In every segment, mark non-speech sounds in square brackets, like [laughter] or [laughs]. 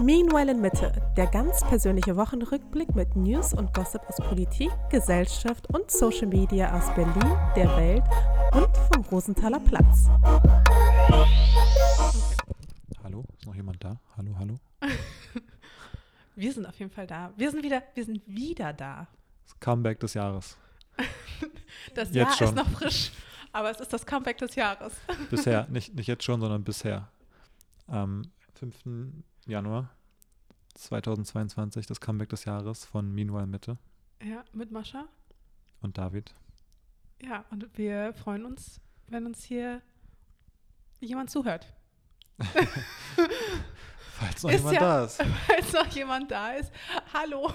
Meanwhile in Mitte, der ganz persönliche Wochenrückblick mit News und Gossip aus Politik, Gesellschaft und Social Media aus Berlin, der Welt und vom Rosenthaler Platz. Hallo, ist noch jemand da? Hallo, hallo. [laughs] Wir sind auf jeden Fall da. Wir sind wieder, wir sind wieder da. Das Comeback des Jahres. [laughs] Das Jetzt Jahr schon. ist noch frisch, aber es ist das Comeback des Jahres. [laughs] Bisher, nicht, nicht jetzt schon, sondern bisher. Am 5. Januar 2022, das Comeback des Jahres von Meanwhile Mitte Ja, mit Mascha. und David. Ja, und wir freuen uns, wenn uns hier jemand zuhört. [laughs] Falls noch Ist jemand ja- da ist. [laughs] Falls noch jemand da ist. Hallo,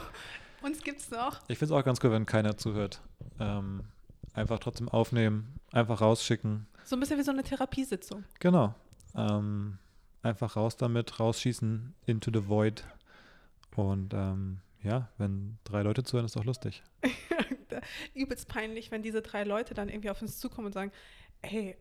uns gibt's noch. Ich finde es auch ganz cool, wenn keiner zuhört. Ähm, einfach trotzdem aufnehmen, einfach rausschicken. So ein bisschen wie so eine Therapiesitzung. Genau. Ähm, einfach raus damit, rausschießen into the void. Und ähm, ja, wenn drei Leute zuhören, ist doch lustig. [laughs] Übelst peinlich, wenn diese drei Leute dann irgendwie auf uns zukommen und sagen, hey,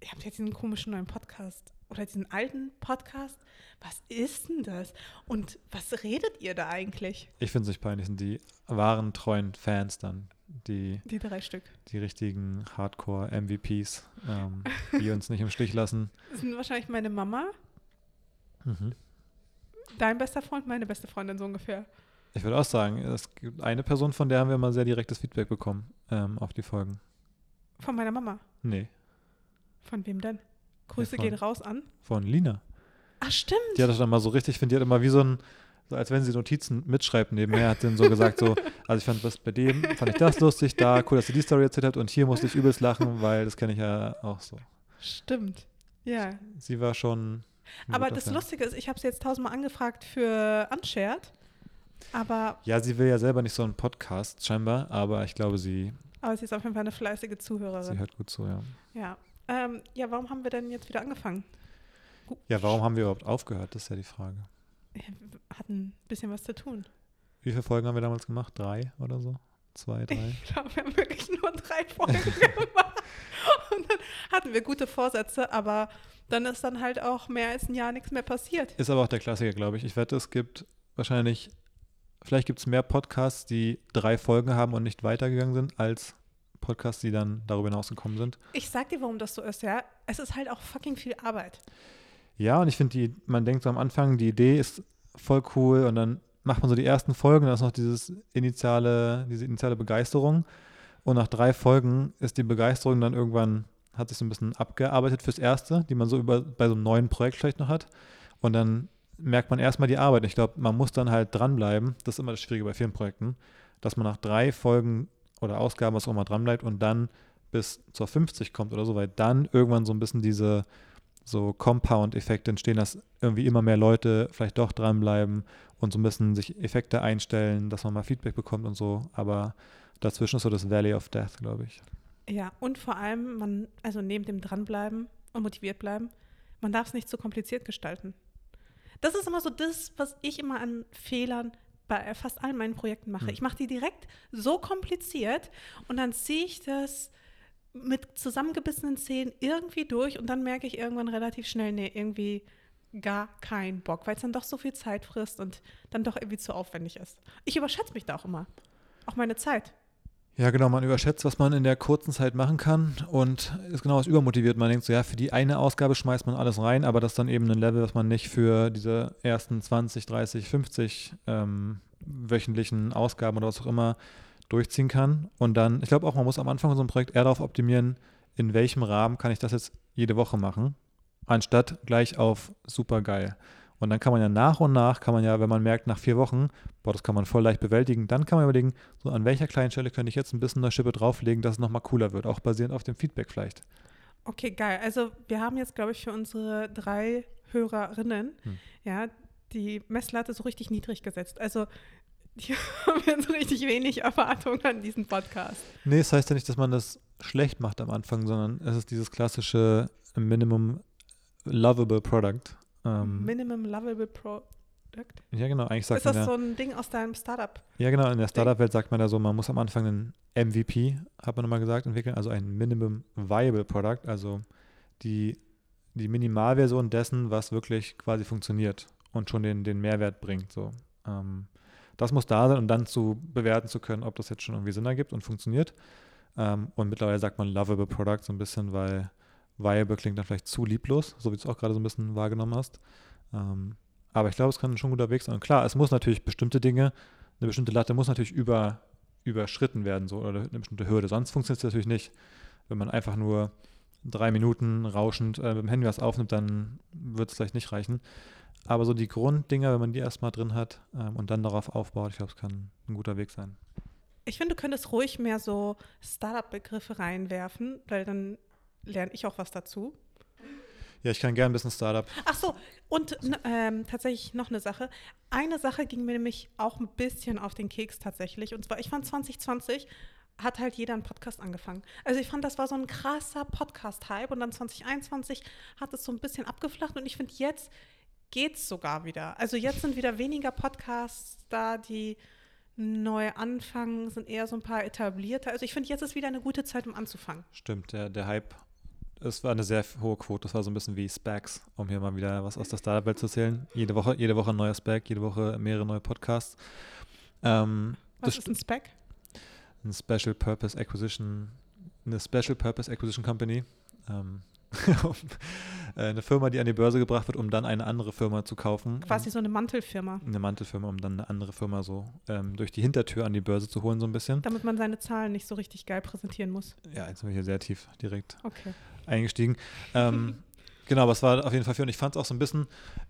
ihr habt jetzt diesen komischen neuen Podcast oder diesen alten Podcast. Was ist denn das? Und was redet ihr da eigentlich? Ich finde es nicht peinlich, sind die wahren, treuen Fans dann, die, Die drei Stück. die richtigen Hardcore-MVPs, ähm, die uns nicht im Stich lassen. Das sind wahrscheinlich meine Mama, Mhm. dein bester Freund, meine beste Freundin so ungefähr. Ich würde auch sagen, es gibt eine Person, von der haben wir mal sehr direktes Feedback bekommen ähm, auf die Folgen. Von meiner Mama. Nee, Von wem denn? Grüße von- gehen raus an. von Lina. Ach, stimmt. Die hat das dann mal so richtig, ich finde, die hat immer wie so ein, so als wenn sie Notizen mitschreibt nebenher, hat dann so gesagt, so, [laughs] also ich fand was bei dem, fand ich das lustig, da, cool, dass sie die Story erzählt hat und hier musste ich übelst lachen, weil das kenne ich ja auch so. Stimmt. Ja. Sie war schon. Aber das Fan. Lustige ist, ich habe sie jetzt tausendmal angefragt für Unshared. Aber, Ja, sie will ja selber nicht so einen Podcast, scheinbar, aber ich glaube, sie, aber sie ist auf jeden Fall eine fleißige Zuhörerin. sie hört gut zu, ja. Ja. Ähm, ja, warum haben wir denn jetzt wieder angefangen? Ja, warum haben wir überhaupt aufgehört? Das ist ja die Frage. Wir [laughs] hatten ein bisschen was zu tun. Wie viele Folgen haben wir damals gemacht? Drei oder so? Zwei, drei? Ich glaube, wir haben wirklich nur drei Folgen [laughs] gemacht. Und dann hatten wir gute Vorsätze, aber dann ist dann halt auch mehr als ein Jahr nichts mehr passiert. Ist aber auch der Klassiker, glaube ich. Ich wette, es gibt wahrscheinlich, vielleicht gibt es mehr Podcasts, die drei Folgen haben und nicht weitergegangen sind, als Podcasts, die dann darüber hinausgekommen sind. Ich sag dir, warum das so ist, ja. Es ist halt auch fucking viel Arbeit. Ja, und ich finde, man denkt so am Anfang, die Idee ist voll cool und dann macht man so die ersten Folgen, dann ist noch dieses initiale, diese initiale Begeisterung. Und nach drei Folgen ist die Begeisterung dann irgendwann, hat sich so ein bisschen abgearbeitet fürs Erste, die man so über, bei so einem neuen Projekt vielleicht noch hat. Und dann merkt man erstmal die Arbeit. Ich glaube, man muss dann halt dranbleiben. Das ist immer das Schwierige bei vielen Projekten, dass man nach drei Folgen oder Ausgaben, was auch immer, dranbleibt und dann bis zur 50 kommt oder so, weil dann irgendwann so ein bisschen diese so Compound-Effekte entstehen, dass irgendwie immer mehr Leute vielleicht doch dranbleiben und so bisschen sich Effekte einstellen, dass man mal Feedback bekommt und so. Aber dazwischen ist so das Valley of Death, glaube ich. Ja, und vor allem, man, also neben dem Dranbleiben und motiviert bleiben, man darf es nicht zu kompliziert gestalten. Das ist immer so das, was ich immer an Fehlern bei fast allen meinen Projekten mache. Hm. Ich mache die direkt so kompliziert und dann ziehe ich das mit zusammengebissenen Zähnen irgendwie durch und dann merke ich irgendwann relativ schnell, nee, irgendwie gar keinen Bock, weil es dann doch so viel Zeit frisst und dann doch irgendwie zu aufwendig ist. Ich überschätze mich da auch immer. Auch meine Zeit. Ja, genau, man überschätzt, was man in der kurzen Zeit machen kann und ist genau was übermotiviert. Man denkt so, ja, für die eine Ausgabe schmeißt man alles rein, aber das ist dann eben ein Level, was man nicht für diese ersten 20, 30, 50 ähm, wöchentlichen Ausgaben oder was auch immer durchziehen kann. Und dann, ich glaube auch, man muss am Anfang von so einem Projekt eher darauf optimieren, in welchem Rahmen kann ich das jetzt jede Woche machen, anstatt gleich auf super geil. Und dann kann man ja nach und nach, kann man ja, wenn man merkt, nach vier Wochen, boah, das kann man voll leicht bewältigen, dann kann man überlegen, so an welcher kleinen Stelle könnte ich jetzt ein bisschen eine Schippe drauflegen, dass es nochmal cooler wird, auch basierend auf dem Feedback vielleicht. Okay, geil. Also wir haben jetzt, glaube ich, für unsere drei Hörerinnen, Hm. ja, die Messlatte so richtig niedrig gesetzt. Also [laughs] die haben jetzt richtig wenig Erwartungen an diesen Podcast. Nee, es heißt ja nicht, dass man das schlecht macht am Anfang, sondern es ist dieses klassische Minimum Lovable Product. Ähm, Minimum Lovable Product. ja, genau, eigentlich sagt Ist man das ja, so ein Ding aus deinem Startup? ja, genau, in der Startup-Welt sagt man ja so, man muss am Anfang einen MVP, hat man immer gesagt, entwickeln, also ein Minimum Viable Product, also die, die Minimalversion dessen, was wirklich quasi funktioniert und schon den, den Mehrwert bringt. So. Ähm, das muss da sein, um dann zu bewerten zu können, ob das jetzt schon irgendwie Sinn ergibt und funktioniert. Ähm, und mittlerweile sagt man lovable Product so ein bisschen, weil viable klingt dann vielleicht zu lieblos, so wie du es auch gerade so ein bisschen wahrgenommen hast. Ähm, aber ich glaube, es kann schon guter Weg sein. Und klar, es muss natürlich bestimmte Dinge, eine bestimmte Latte muss natürlich über, überschritten werden, so, oder eine bestimmte Hürde. Sonst funktioniert es natürlich nicht. Wenn man einfach nur drei Minuten rauschend äh, mit dem Handy was aufnimmt, dann wird es vielleicht nicht reichen. Aber so die Grunddinger, wenn man die erstmal drin hat ähm, und dann darauf aufbaut, ich glaube, es kann ein guter Weg sein. Ich finde, du könntest ruhig mehr so Startup-Begriffe reinwerfen, weil dann lerne ich auch was dazu. Ja, ich kann gerne ein bisschen Startup. Ach so, und ähm, tatsächlich noch eine Sache. Eine Sache ging mir nämlich auch ein bisschen auf den Keks tatsächlich. Und zwar, ich fand 2020 hat halt jeder einen Podcast angefangen. Also ich fand, das war so ein krasser Podcast-Hype und dann 2021 hat es so ein bisschen abgeflacht und ich finde, jetzt geht es sogar wieder. Also jetzt sind wieder weniger Podcasts da, die neu anfangen, sind eher so ein paar etablierte. Also ich finde, jetzt ist wieder eine gute Zeit, um anzufangen. Stimmt, der, der Hype es war eine sehr hohe Quote. Das war so ein bisschen wie Specs, um hier mal wieder was aus der Startup-Welt zu erzählen. Jede Woche, jede Woche ein neuer Spec, jede Woche mehrere neue Podcasts. Ähm, was ist ein Spec? Ein Special Purpose Acquisition, eine Special Purpose Acquisition Company. Ähm, äh, [laughs] eine Firma, die an die Börse gebracht wird, um dann eine andere Firma zu kaufen. Quasi so eine Mantelfirma. Eine Mantelfirma, um dann eine andere Firma so ähm, durch die Hintertür an die Börse zu holen, so ein bisschen. Damit man seine Zahlen nicht so richtig geil präsentieren muss. Ja, jetzt sind wir hier sehr tief direkt okay. eingestiegen. Ähm, [laughs] genau, aber es war auf jeden Fall für und ich fand es auch so ein bisschen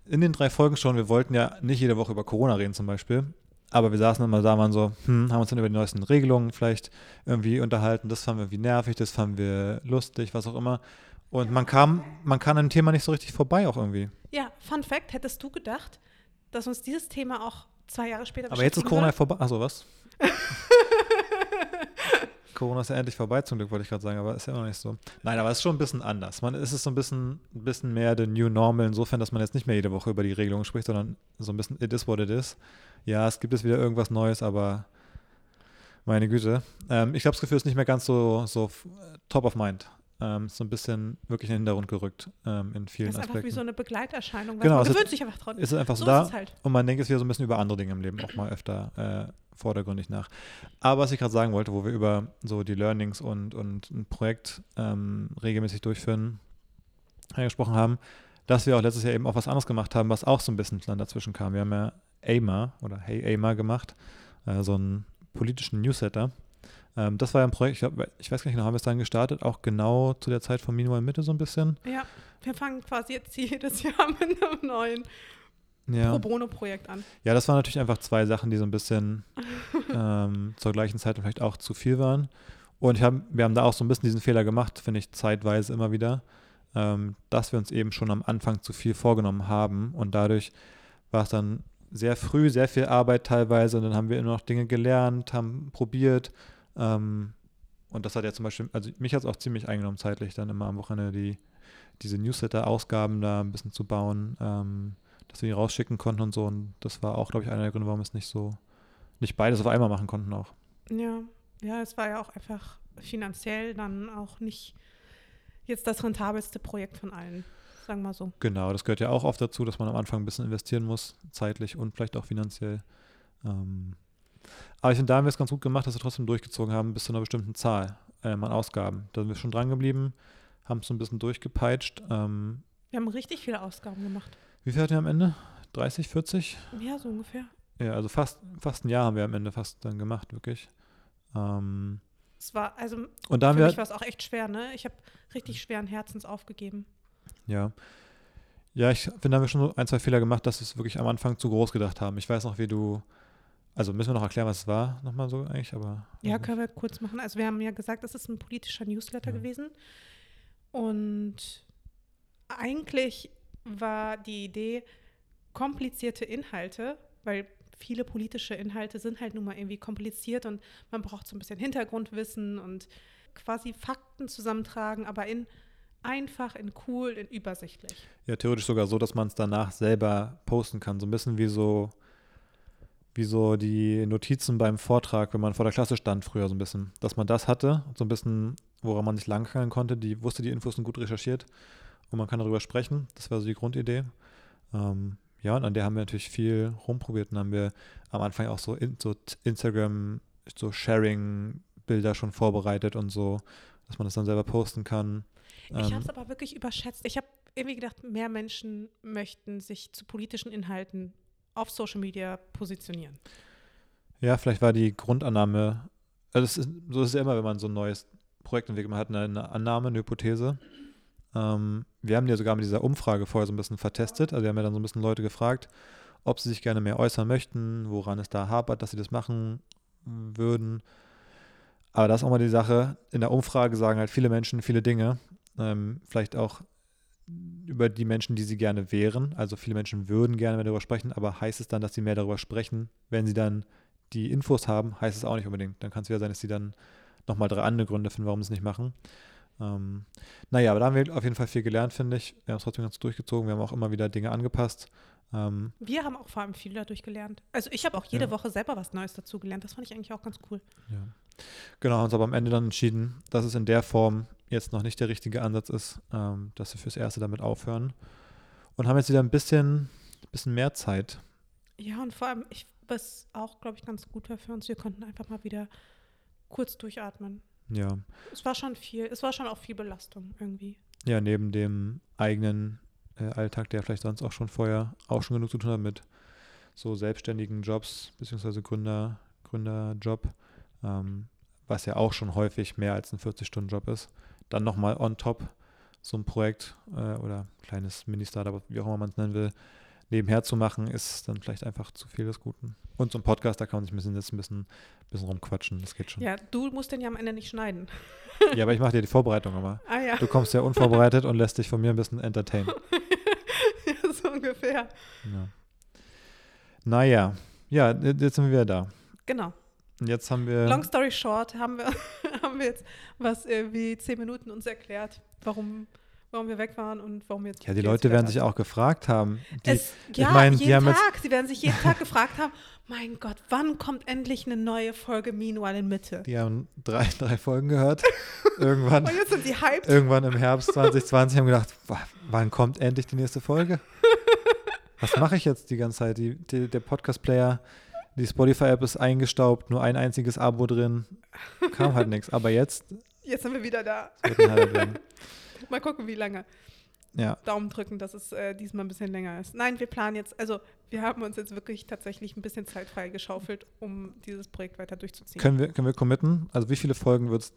in den drei Folgen schon, wir wollten ja nicht jede Woche über Corona reden zum Beispiel. Aber wir saßen immer da, waren so, hm, haben uns dann über die neuesten Regelungen vielleicht irgendwie unterhalten. Das fanden wir irgendwie nervig, das fanden wir lustig, was auch immer. Und man kam, man kann an dem Thema nicht so richtig vorbei auch irgendwie. Ja, Fun Fact, hättest du gedacht, dass uns dieses Thema auch zwei Jahre später Aber jetzt ist Corona vorbei. Achso, was? [laughs] Corona ist ja endlich vorbei, zum Glück wollte ich gerade sagen, aber ist ja immer noch nicht so. Nein, aber es ist schon ein bisschen anders. Man ist es so ein bisschen, ein bisschen mehr the new normal, insofern, dass man jetzt nicht mehr jede Woche über die Regelungen spricht, sondern so ein bisschen it is what it is. Ja, es gibt jetzt wieder irgendwas Neues, aber meine Güte. Ähm, ich glaube, das Gefühl ist nicht mehr ganz so, so top of mind ähm, so ein bisschen wirklich in den Hintergrund gerückt ähm, in vielen Aspekten. Das ist Aspekten. einfach wie so eine Begleiterscheinung. Genau, man gewöhnt ist, sich einfach dran. Ist es einfach so, so da halt. und man denkt jetzt wieder so ein bisschen über andere Dinge im Leben auch mal öfter äh, vordergründig nach. Aber was ich gerade sagen wollte, wo wir über so die Learnings und, und ein Projekt ähm, regelmäßig durchführen gesprochen haben, dass wir auch letztes Jahr eben auch was anderes gemacht haben, was auch so ein bisschen dann dazwischen kam. Wir haben ja AIMA oder Hey AIMA gemacht, äh, so einen politischen Newsletter, ähm, das war ja ein Projekt, ich, glaub, ich weiß gar nicht genau, haben wir es dann gestartet, auch genau zu der Zeit von Meanwhile Mitte so ein bisschen. Ja, wir fangen quasi jetzt [laughs] jedes Jahr mit einem neuen ja. Pro Bono-Projekt an. Ja, das waren natürlich einfach zwei Sachen, die so ein bisschen [laughs] ähm, zur gleichen Zeit vielleicht auch zu viel waren. Und hab, wir haben da auch so ein bisschen diesen Fehler gemacht, finde ich, zeitweise immer wieder, ähm, dass wir uns eben schon am Anfang zu viel vorgenommen haben. Und dadurch war es dann sehr früh, sehr viel Arbeit teilweise. Und dann haben wir immer noch Dinge gelernt, haben probiert ähm, und das hat ja zum Beispiel, also mich hat es auch ziemlich eingenommen zeitlich, dann immer am Wochenende die, diese Newsletter-Ausgaben da ein bisschen zu bauen, ähm, dass wir die rausschicken konnten und so. Und das war auch, glaube ich, einer der Gründe, warum wir es nicht so, nicht beides auf einmal machen konnten auch. Ja, ja, es war ja auch einfach finanziell dann auch nicht jetzt das rentabelste Projekt von allen, sagen wir mal so. Genau, das gehört ja auch oft dazu, dass man am Anfang ein bisschen investieren muss, zeitlich und vielleicht auch finanziell. Ähm, aber ich finde, da haben wir es ganz gut gemacht, dass wir trotzdem durchgezogen haben bis zu einer bestimmten Zahl ähm, an Ausgaben. Da sind wir schon dran geblieben, haben es so ein bisschen durchgepeitscht. Ähm, wir haben richtig viele Ausgaben gemacht. Wie viel hatten wir am Ende? 30, 40? Ja, so ungefähr. Ja, also fast, fast ein Jahr haben wir am Ende fast dann gemacht, wirklich. Ähm, es war, also und da für wir, mich war es auch echt schwer, ne? Ich habe richtig schweren Herzens aufgegeben. Ja. Ja, ich finde, da haben wir schon so ein, zwei Fehler gemacht, dass wir es wirklich am Anfang zu groß gedacht haben. Ich weiß noch, wie du also müssen wir noch erklären, was es war, nochmal so eigentlich, aber. Ja, können wir kurz machen. Also wir haben ja gesagt, es ist ein politischer Newsletter ja. gewesen. Und eigentlich war die Idee, komplizierte Inhalte, weil viele politische Inhalte sind halt nun mal irgendwie kompliziert und man braucht so ein bisschen Hintergrundwissen und quasi Fakten zusammentragen, aber in einfach, in cool, in übersichtlich. Ja, theoretisch sogar so, dass man es danach selber posten kann. So ein bisschen wie so wie so die Notizen beim Vortrag, wenn man vor der Klasse stand früher so ein bisschen, dass man das hatte, so ein bisschen woran man sich langhangeln konnte. Die wusste die Infos und gut recherchiert und man kann darüber sprechen. Das war so die Grundidee. Ähm, ja, und an der haben wir natürlich viel rumprobiert und haben wir am Anfang auch so, in, so Instagram, so Sharing-Bilder schon vorbereitet und so, dass man das dann selber posten kann. Ich Ähm, habe es aber wirklich überschätzt. Ich habe irgendwie gedacht, mehr Menschen möchten sich zu politischen Inhalten auf Social Media positionieren. Ja, vielleicht war die Grundannahme, also es ist, so ist es ja immer, wenn man so ein neues Projekt entwickelt, man hat eine, eine Annahme, eine Hypothese. Ähm, wir haben ja sogar mit dieser Umfrage vorher so ein bisschen vertestet, also wir haben ja dann so ein bisschen Leute gefragt, ob sie sich gerne mehr äußern möchten, woran es da hapert, dass sie das machen würden. Aber das ist auch mal die Sache, in der Umfrage sagen halt viele Menschen viele Dinge, ähm, vielleicht auch über die Menschen, die sie gerne wären. Also viele Menschen würden gerne mehr darüber sprechen, aber heißt es dann, dass sie mehr darüber sprechen, wenn sie dann die Infos haben, heißt es auch nicht unbedingt. Dann kann es wieder sein, dass sie dann nochmal drei andere Gründe finden, warum sie es nicht machen. Ähm, naja, aber da haben wir auf jeden Fall viel gelernt, finde ich. Wir haben es trotzdem ganz durchgezogen. Wir haben auch immer wieder Dinge angepasst. Ähm, Wir haben auch vor allem viel dadurch gelernt. Also ich habe auch jede Ja. Woche selber was Neues dazu gelernt. Das fand ich eigentlich auch ganz cool. ja. Genau, haben uns aber am Ende dann entschieden, dass es in der Form jetzt noch nicht der richtige Ansatz ist, ähm, dass wir fürs Erste damit aufhören. Und haben jetzt wieder ein bisschen, bisschen mehr Zeit. Ja, und vor allem, ich, was auch, glaube ich, ganz gut war für uns, wir konnten einfach mal wieder kurz durchatmen. Ja. Es war schon viel, es war schon auch viel Belastung irgendwie. Ja, neben dem eigenen äh, Alltag, der vielleicht sonst auch schon vorher auch schon genug zu tun hat mit so selbstständigen Jobs, beziehungsweise Gründer, Gründerjob, ähm, was ja auch schon häufig mehr als ein 40-Stunden-Job ist. Dann nochmal on top so ein Projekt äh, oder kleines Mini-Startup, wie auch immer man es nennen will, nebenher zu machen, ist dann vielleicht einfach zu viel des Guten. Und so ein Podcast, da kann man sich ein bisschen, jetzt ein bisschen, bisschen rumquatschen, das geht schon. Ja, Ja, du musst den ja am Ende nicht schneiden. [laughs] aber ich mache dir die Vorbereitung immer. Ah ja, Du kommst ja unvorbereitet und lässt dich von mir ein bisschen entertainen. ja [laughs] so ungefähr. Ja. Naja, ja, jetzt sind wir wieder da. Genau. Und jetzt haben wir. Long story short, haben wir, [laughs] haben wir jetzt was irgendwie zehn Minuten uns erklärt, warum, warum wir weg waren und warum jetzt. ja, die wir Leute werden sich auch gefragt haben. Die, Es, ja, meine, die jeden Tag. Sie werden sich jeden Tag gefragt haben, [laughs] mein Gott, wann kommt endlich eine neue Folge Meanwhile in Mitte? die haben drei, [laughs] drei Folgen gehört. irgendwann, Und jetzt sind sie hyped. irgendwann im Herbst 2020 haben gedacht, "Wa- wann kommt endlich die nächste Folge? Was mache ich jetzt die ganze Zeit? Die, die, der Podcast-Player, die Spotify-App ist eingestaubt, nur ein einziges Abo drin. Kam halt nichts. Aber jetzt Jetzt sind wir wieder da. werden. [laughs] Mal gucken, wie lange. Ja, Daumen drücken, dass es äh, diesmal ein bisschen länger ist. Nein, wir planen jetzt, also wir haben uns jetzt wirklich tatsächlich ein bisschen Zeit freigeschaufelt, um dieses Projekt weiter durchzuziehen. Können wir, können wir committen? Also wie viele Folgen wird es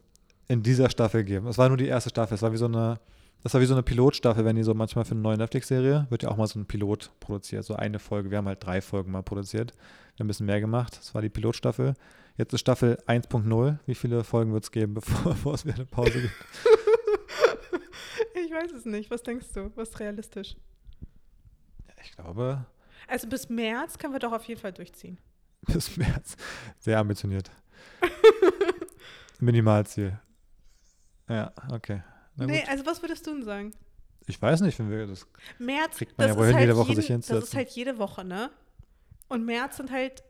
in dieser Staffel geben? Es war nur die erste Staffel. Es war wie so eine, das war wie so eine Pilotstaffel, wenn die so manchmal für eine neue Netflix-Serie wird ja auch mal so ein Pilot produziert, so eine Folge. Wir haben halt drei Folgen mal produziert. Wir haben ein bisschen mehr gemacht. Das war die Pilotstaffel. Jetzt ist Staffel 1.0. Wie viele Folgen wird es geben, [laughs] bevor, bevor es wieder eine Pause gibt? ich weiß es nicht. Was denkst du? Was ist realistisch? Ich glaube, Also bis März können wir doch auf jeden Fall durchziehen. [laughs] bis März. Sehr ambitioniert. [laughs] Minimalziel. Ja, okay. Nee, also was würdest du denn sagen? Ich weiß nicht, wenn wir das. März, Kriegt man das ja wohl halt jede Woche jeden, sich Das ist hinzusetzen. halt jede Woche, ne? Und März sind halt,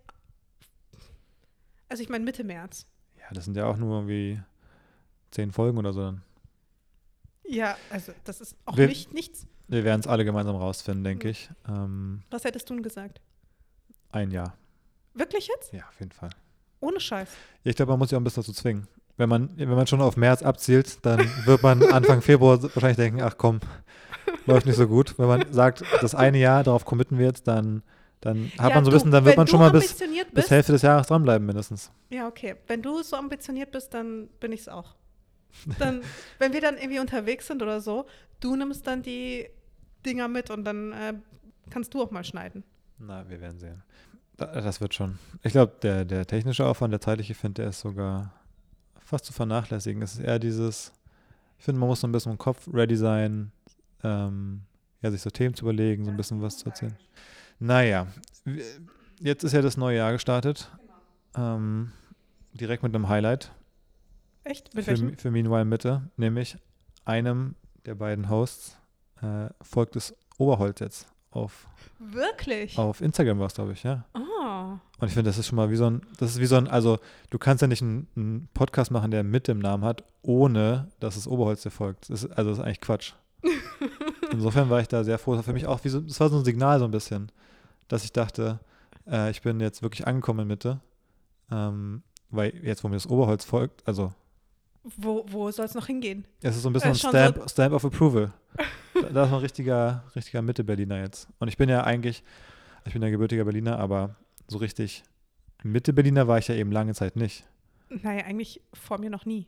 also ich meine Mitte März. Ja, das sind ja auch nur irgendwie zehn Folgen oder so. dann. Ja, also das ist auch Wir- nicht nichts. Wir werden es alle gemeinsam rausfinden, denke Mhm. ich. Ähm, Was hättest du denn gesagt? ein Jahr. Wirklich jetzt? Ja, auf jeden Fall. Ohne Scheiß. Ja, ich glaube, man muss sich auch ein bisschen dazu zwingen. Wenn man, wenn man schon auf März abzielt, dann wird man Anfang [laughs] Februar wahrscheinlich denken, ach komm, läuft nicht so gut. Wenn man sagt, das eine Jahr, darauf committen wir jetzt, dann, dann hat Ja, man so du, wissen, dann wird man schon mal bis, ambitioniert bis bist, Hälfte des Jahres dranbleiben mindestens. Ja, okay. Wenn du so ambitioniert bist, dann bin ich es auch. Dann, [laughs] wenn wir dann irgendwie unterwegs sind oder so, du nimmst dann die Dinger mit und dann äh, kannst du auch mal schneiden. Na, wir werden sehen. Da, das wird schon. Ich glaube, der, der technische Aufwand, der zeitliche, finde der ist sogar fast zu vernachlässigen. Es ist eher dieses, ich finde, man muss so ein bisschen im Kopf ready sein, ähm, ja, sich so Themen zu überlegen, so ein bisschen was zu erzählen. Naja, jetzt ist ja das neue Jahr gestartet. Ähm, direkt mit einem Highlight Echt? Mit für, für Meanwhile Mitte, nämlich einem der beiden Hosts äh, folgt es Oberholz jetzt auf, Wirklich? auf Instagram war es, glaube ich, ja. Oh. Und ich finde, das ist schon mal wie so ein, das ist wie so ein, also du kannst ja nicht einen, einen Podcast machen, der mit dem Namen hat, ohne dass es Oberholz dir folgt. Das ist, also das ist eigentlich Quatsch. [laughs] Insofern war ich da sehr froh. Das war für mich auch wie so, das war so ein Signal so ein bisschen, dass ich dachte, äh, ich bin jetzt wirklich angekommen in Mitte. Ähm, weil jetzt, wo mir das Oberholz folgt, also Wo, wo soll es noch hingehen? es ist so ein bisschen Äh, ein Stamp, Stamp of Approval. [laughs] da, da ist man ein richtiger, richtiger Mitte-Berliner jetzt. Und ich bin ja eigentlich, ich bin ja gebürtiger Berliner, aber so richtig Mitte-Berliner war ich ja eben lange Zeit nicht. Naja, eigentlich vor mir noch nie.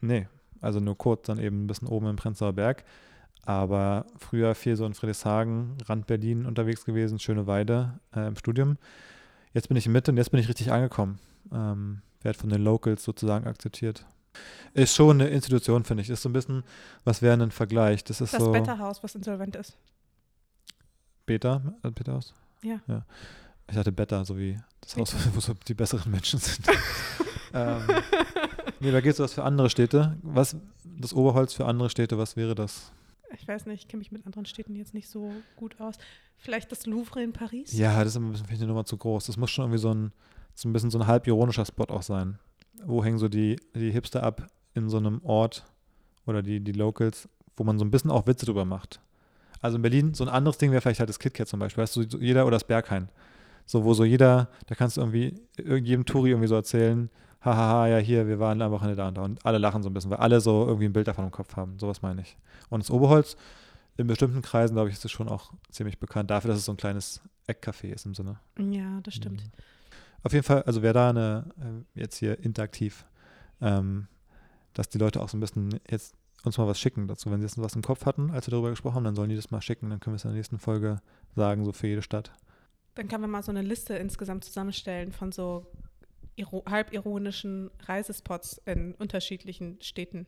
Nee, also nur kurz, dann eben ein bisschen oben im Prenzlauer Berg. Aber früher viel so in Friedrichshagen, Rand Berlin unterwegs gewesen, schöne Weide äh, im Studium. Jetzt bin ich in Mitte und jetzt bin ich richtig angekommen. Ähm, Werde von den Locals sozusagen akzeptiert. Ist schon eine Institution, finde ich. Ist so ein bisschen, was wäre ein Vergleich? Das ist Das so. Betterhaus, was insolvent ist. Beta? Äh, Beta Haus? Ja. ja. Ich hatte Beta, so wie das Haus, [laughs] wo so die besseren Menschen sind. [laughs] ähm, nee, da geht es was für andere Städte. Was, das Oberholz für andere Städte, was wäre das? Ich weiß nicht, ich kenne mich mit anderen Städten jetzt nicht so gut aus. Vielleicht das Louvre in Paris? Ja, das ist ein bisschen, finde ich, eine Nummer zu groß. Das muss schon irgendwie so ein, so ein bisschen so ein halb ironischer Spot auch sein. Wo hängen so die, die Hipster ab in so einem Ort oder die, die Locals, wo man so ein bisschen auch Witze drüber macht. Also in Berlin, so ein anderes Ding wäre vielleicht halt das KitKat zum Beispiel, weißt du, jeder oder das Berghain. So, wo so jeder, da kannst du irgendwie irgendjedem Touri irgendwie so erzählen, hahaha, ja hier, wir waren am Wochenende da und da und alle lachen so ein bisschen, weil alle so irgendwie ein Bild davon im Kopf haben. Sowas meine ich. Und das Oberholz, in bestimmten Kreisen, glaube ich, ist es schon auch ziemlich bekannt dafür, dass es so ein kleines Eckcafé ist im Sinne. Ja, das stimmt. Mhm. Auf jeden Fall, also wäre da eine, äh, jetzt hier interaktiv, ähm, dass die Leute auch so ein bisschen jetzt uns mal was schicken dazu. Wenn sie jetzt was im Kopf hatten, als wir darüber gesprochen haben, dann sollen die das mal schicken, dann können wir es in der nächsten Folge sagen, so für jede Stadt. Dann können wir mal so eine Liste insgesamt zusammenstellen von so iro halbironischen Reisespots in unterschiedlichen Städten.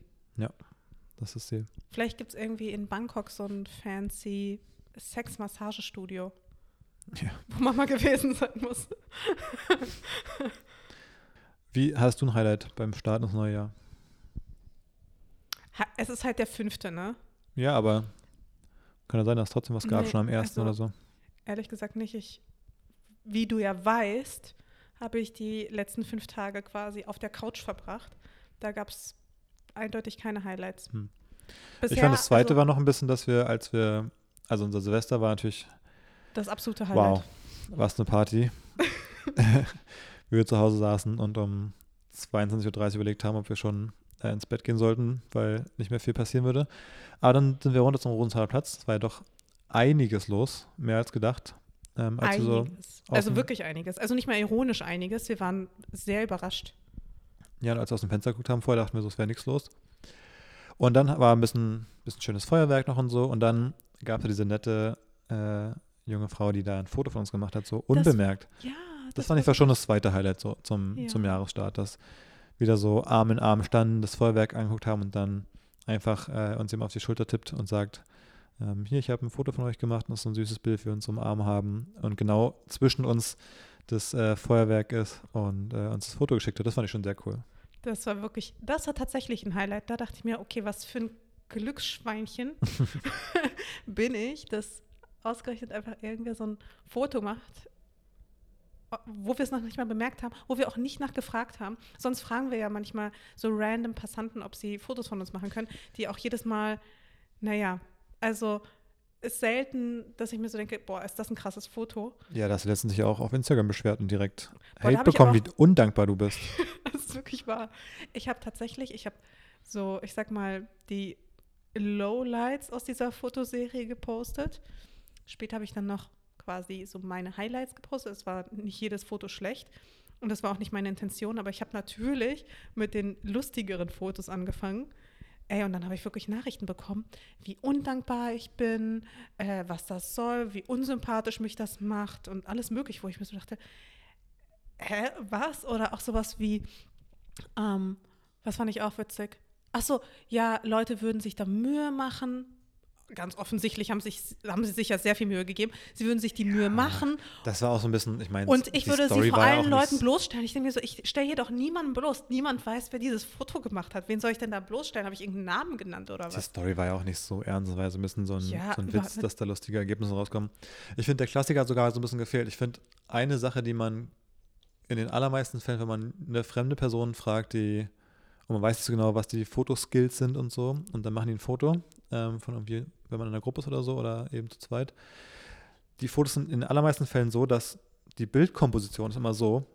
Das ist Ziel. Vielleicht gibt es irgendwie in Bangkok so ein fancy Sex-Massagestudio, Ja. wo man mal gewesen sein muss. [laughs] Wie hast du ein Highlight beim Start ins neue Jahr? Es ist halt der fünfte, ne? Ja, aber kann ja sein, dass es trotzdem was gab, Nee, schon am ersten also- oder so. Ehrlich gesagt nicht. Ich, wie du ja weißt, habe ich die letzten fünf Tage quasi auf der Couch verbracht. Da gab es eindeutig keine Highlights. Hm. Bisher, ich fand, das zweite also, war noch ein bisschen, dass wir, als wir, also unser Silvester war natürlich das absolute Highlight. Wow, was eine Party. [laughs] Wie wir zu Hause saßen und um 22.30 Uhr überlegt haben, ob wir schon äh, ins Bett gehen sollten, weil nicht mehr viel passieren würde. Aber dann sind wir runter zum Rosenthaler Platz. Es war ja doch einiges los, mehr als gedacht. Ähm, als wir so Einiges. Also wirklich einiges. Also nicht mal ironisch einiges. Wir waren sehr überrascht. Ja, und als wir aus dem Fenster geguckt haben, vorher dachten wir so, es wäre nichts los. Und dann war ein bisschen, bisschen schönes Feuerwerk noch und so. Und dann gab es diese nette äh, junge Frau, die da ein Foto von uns gemacht hat, so unbemerkt. Ja, Das, fand ich war schon das zweite Highlight so zum, Ja. zum Jahresstart, dass wieder so Arm in Arm standen, das Feuerwerk angeguckt haben und dann einfach äh, uns jemand auf die Schulter tippt und sagt, ähm, hier, ich habe ein Foto von euch gemacht und das ist so ein süßes Bild, wir uns umarmen haben und genau zwischen uns das äh, Feuerwerk ist und äh, uns das Foto geschickt hat. Das fand ich schon sehr cool. Das war wirklich, das war tatsächlich ein Highlight. Da dachte ich mir, okay, was für ein Glücksschweinchen [laughs] [laughs] bin ich, dass ausgerechnet einfach irgendwer so ein Foto macht, wo wir es noch nicht mal bemerkt haben, wo wir auch nicht nachgefragt haben. Sonst fragen wir ja manchmal so random Passanten, ob sie Fotos von uns machen können, die auch jedes Mal, naja, also ist selten, dass ich mir so denke, boah, ist das ein krasses Foto. Ja, da hast du letztens sich auch auf Instagram beschwert und direkt Boah, Hate bekommen, wie undankbar du bist. [laughs] Das ist wirklich wahr. Ich habe tatsächlich, ich habe so, ich sag mal, die Lowlights aus dieser Fotoserie gepostet. Später habe ich dann noch quasi so meine Highlights gepostet. Es war nicht jedes Foto schlecht und das war auch nicht meine Intention, aber ich habe natürlich mit den lustigeren Fotos angefangen. Ey, und dann habe ich wirklich Nachrichten bekommen, wie undankbar ich bin, äh, was das soll, wie unsympathisch mich das macht und alles möglich, wo ich mir so dachte, hä, was? Oder auch sowas wie, ähm, was fand ich auch witzig? Ach so, ja, Leute würden sich da Mühe machen. Ganz offensichtlich haben, sich, haben sie sich ja sehr viel Mühe gegeben. Sie würden sich die Mühe machen Das war auch so ein bisschen, ich meine, und ich die würde Story sie vor ja allen Leuten bloßstellen. Ich denke mir so, ich stelle hier doch niemanden bloß. Niemand weiß, wer dieses Foto gemacht hat. Wen soll ich denn da bloßstellen? Habe ich irgendeinen Namen genannt oder Die was? Story war ja auch nicht so ernst, ja so ein bisschen so ein, Ja, so ein Witz, dass da lustige Ergebnisse rauskommen. Ich finde, der Klassiker hat sogar so ein bisschen gefehlt. Ich finde, eine Sache, die man in den allermeisten Fällen, wenn man eine fremde Person fragt, die und man weiß nicht so genau, was die Fotoskills sind und so, und dann machen die ein Foto ähm, von irgendwie, wenn man in einer Gruppe ist oder so oder eben zu zweit. Die Fotos sind in allermeisten Fällen so, dass die Bildkomposition ist immer so,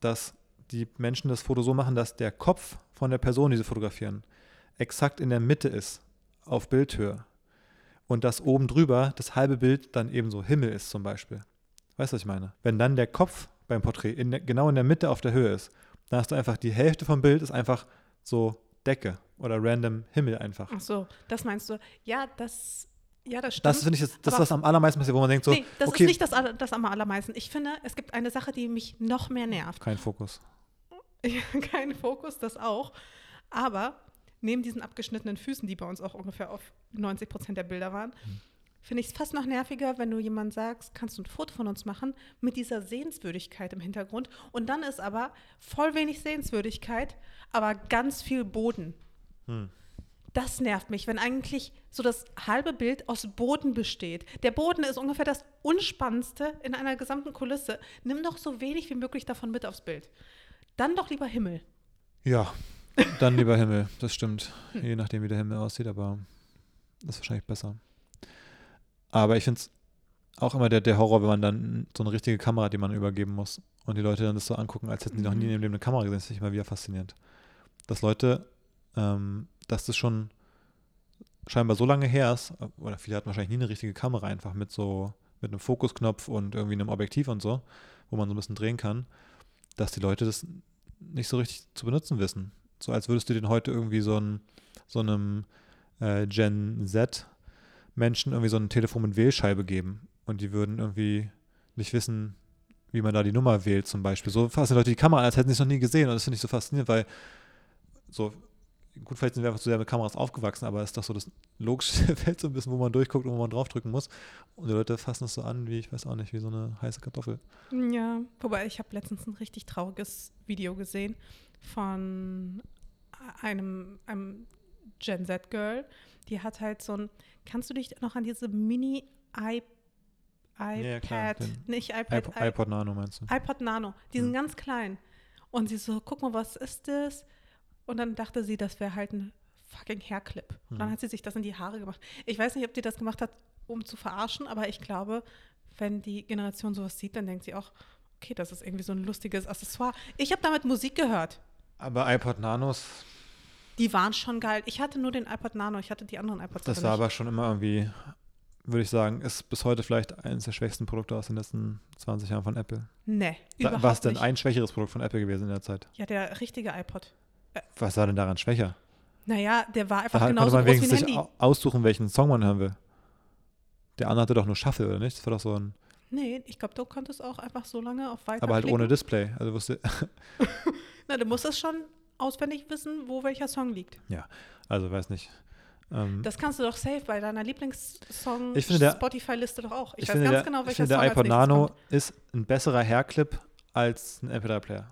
dass die Menschen das Foto so machen, dass der Kopf von der Person, die sie fotografieren, exakt in der Mitte ist, auf Bildhöhe. Und dass oben drüber das halbe Bild dann eben so Himmel ist zum Beispiel. Weißt du, was ich meine? Wenn dann der Kopf beim Porträt in der, genau in der Mitte auf der Höhe ist, dann hast du einfach die Hälfte vom Bild ist einfach so Decke oder random Himmel einfach. Ach so, das meinst du. Ja, das, ja, das stimmt. Das finde ich das, das was am allermeisten passiert, wo man denkt so, nee, das okay, ist nicht das, das am allermeisten. Ich finde, es gibt eine Sache, die mich noch mehr nervt. kein Fokus. [laughs] Kein Fokus, das auch. Aber neben diesen abgeschnittenen Füßen, die bei uns auch ungefähr auf 90 Prozent der Bilder waren, finde ich es fast noch nerviger, wenn du jemand sagst, kannst du ein Foto von uns machen mit dieser Sehenswürdigkeit im Hintergrund. Und dann ist aber voll wenig Sehenswürdigkeit, aber ganz viel Boden. Hm. Das nervt mich, wenn eigentlich so das halbe Bild aus Boden besteht. Der Boden ist ungefähr das Unspannendste in einer gesamten Kulisse. Nimm doch so wenig wie möglich davon mit aufs Bild. Dann doch lieber Himmel. Ja, [laughs] dann lieber Himmel, das stimmt. Je nachdem, wie der Himmel aussieht, aber das ist wahrscheinlich besser. Aber ich finde es auch immer der, der Horror, wenn man dann so eine richtige Kamera, die man übergeben muss und die Leute dann das so angucken, als hätten die noch nie in ihrem Leben eine Kamera gesehen, das ich immer wieder faszinierend. Dass Leute, ähm, dass das schon scheinbar so lange her ist, oder viele hatten wahrscheinlich nie eine richtige Kamera einfach mit so, mit einem Fokusknopf und irgendwie einem Objektiv und so, wo man so ein bisschen drehen kann, dass die Leute das nicht so richtig zu benutzen wissen. So als würdest du den heute irgendwie so, ein, so einem äh, Gen Z Menschen irgendwie so ein Telefon mit Wählscheibe geben und die würden irgendwie nicht wissen, wie man da die Nummer wählt zum Beispiel. So fassen Leute die Kamera als hätten sie es noch nie gesehen und das finde ich so faszinierend, weil so gut, vielleicht sind wir einfach zu sehr mit Kameras aufgewachsen, aber es ist doch so das logische [laughs] Feld so ein bisschen, wo man durchguckt und wo man draufdrücken muss. Und die Leute fassen es so an, wie ich weiß auch nicht, wie so eine heiße Kartoffel. Ja, wobei ich habe letztens ein richtig trauriges Video gesehen von einem, einem Gen Z Girl. Die hat halt so ein, kannst du dich noch an diese Mini i Ja, klar, iPad, den nicht iPad, iPod, iPod Nano meinst du? iPod Nano, die sind Hm. ganz klein. Und sie so, guck mal, was ist das? Und dann dachte sie, das wäre halt ein fucking Hairclip. Und dann Hm. hat sie sich das in die Haare gemacht. Ich weiß nicht, ob die das gemacht hat, um zu verarschen, aber ich glaube, wenn die Generation sowas sieht, dann denkt sie auch, okay, das ist irgendwie so ein lustiges Accessoire. Ich habe damit Musik gehört. Aber iPod Nanos, Die waren schon geil. Ich hatte nur den iPod Nano, ich hatte die anderen iPods das war nicht. aber schon immer irgendwie, würde ich sagen, ist bis heute vielleicht eines der schwächsten Produkte aus den letzten 20 Jahren von Apple. Nee, Da, überhaupt was denn nicht. ein schwächeres Produkt von Apple gewesen in der Zeit? Ja, der richtige iPod. Was war denn daran schwächer? Naja, der war Da einfach konnte genauso man groß wie ein wenigstens sich Handy. au- aussuchen, welchen Song man hören will. Der andere hatte doch nur Shuffle, oder nicht? Das war doch so ein, Nee, ich glaube, du konntest auch einfach so lange auf weiter aber halt klicken. ohne Display. Also wusste, [laughs] Na, du musstest schon auswendig wissen, wo welcher Song liegt. also weiß nicht. Ähm, Das kannst du doch safe bei deiner Lieblingssong Ich Spotify-Liste doch auch. Ich, ich weiß ganz der, genau, ich welcher finde, Song der iPod Nano kommt. ist ein besserer Hairclip als ein MP3-Player.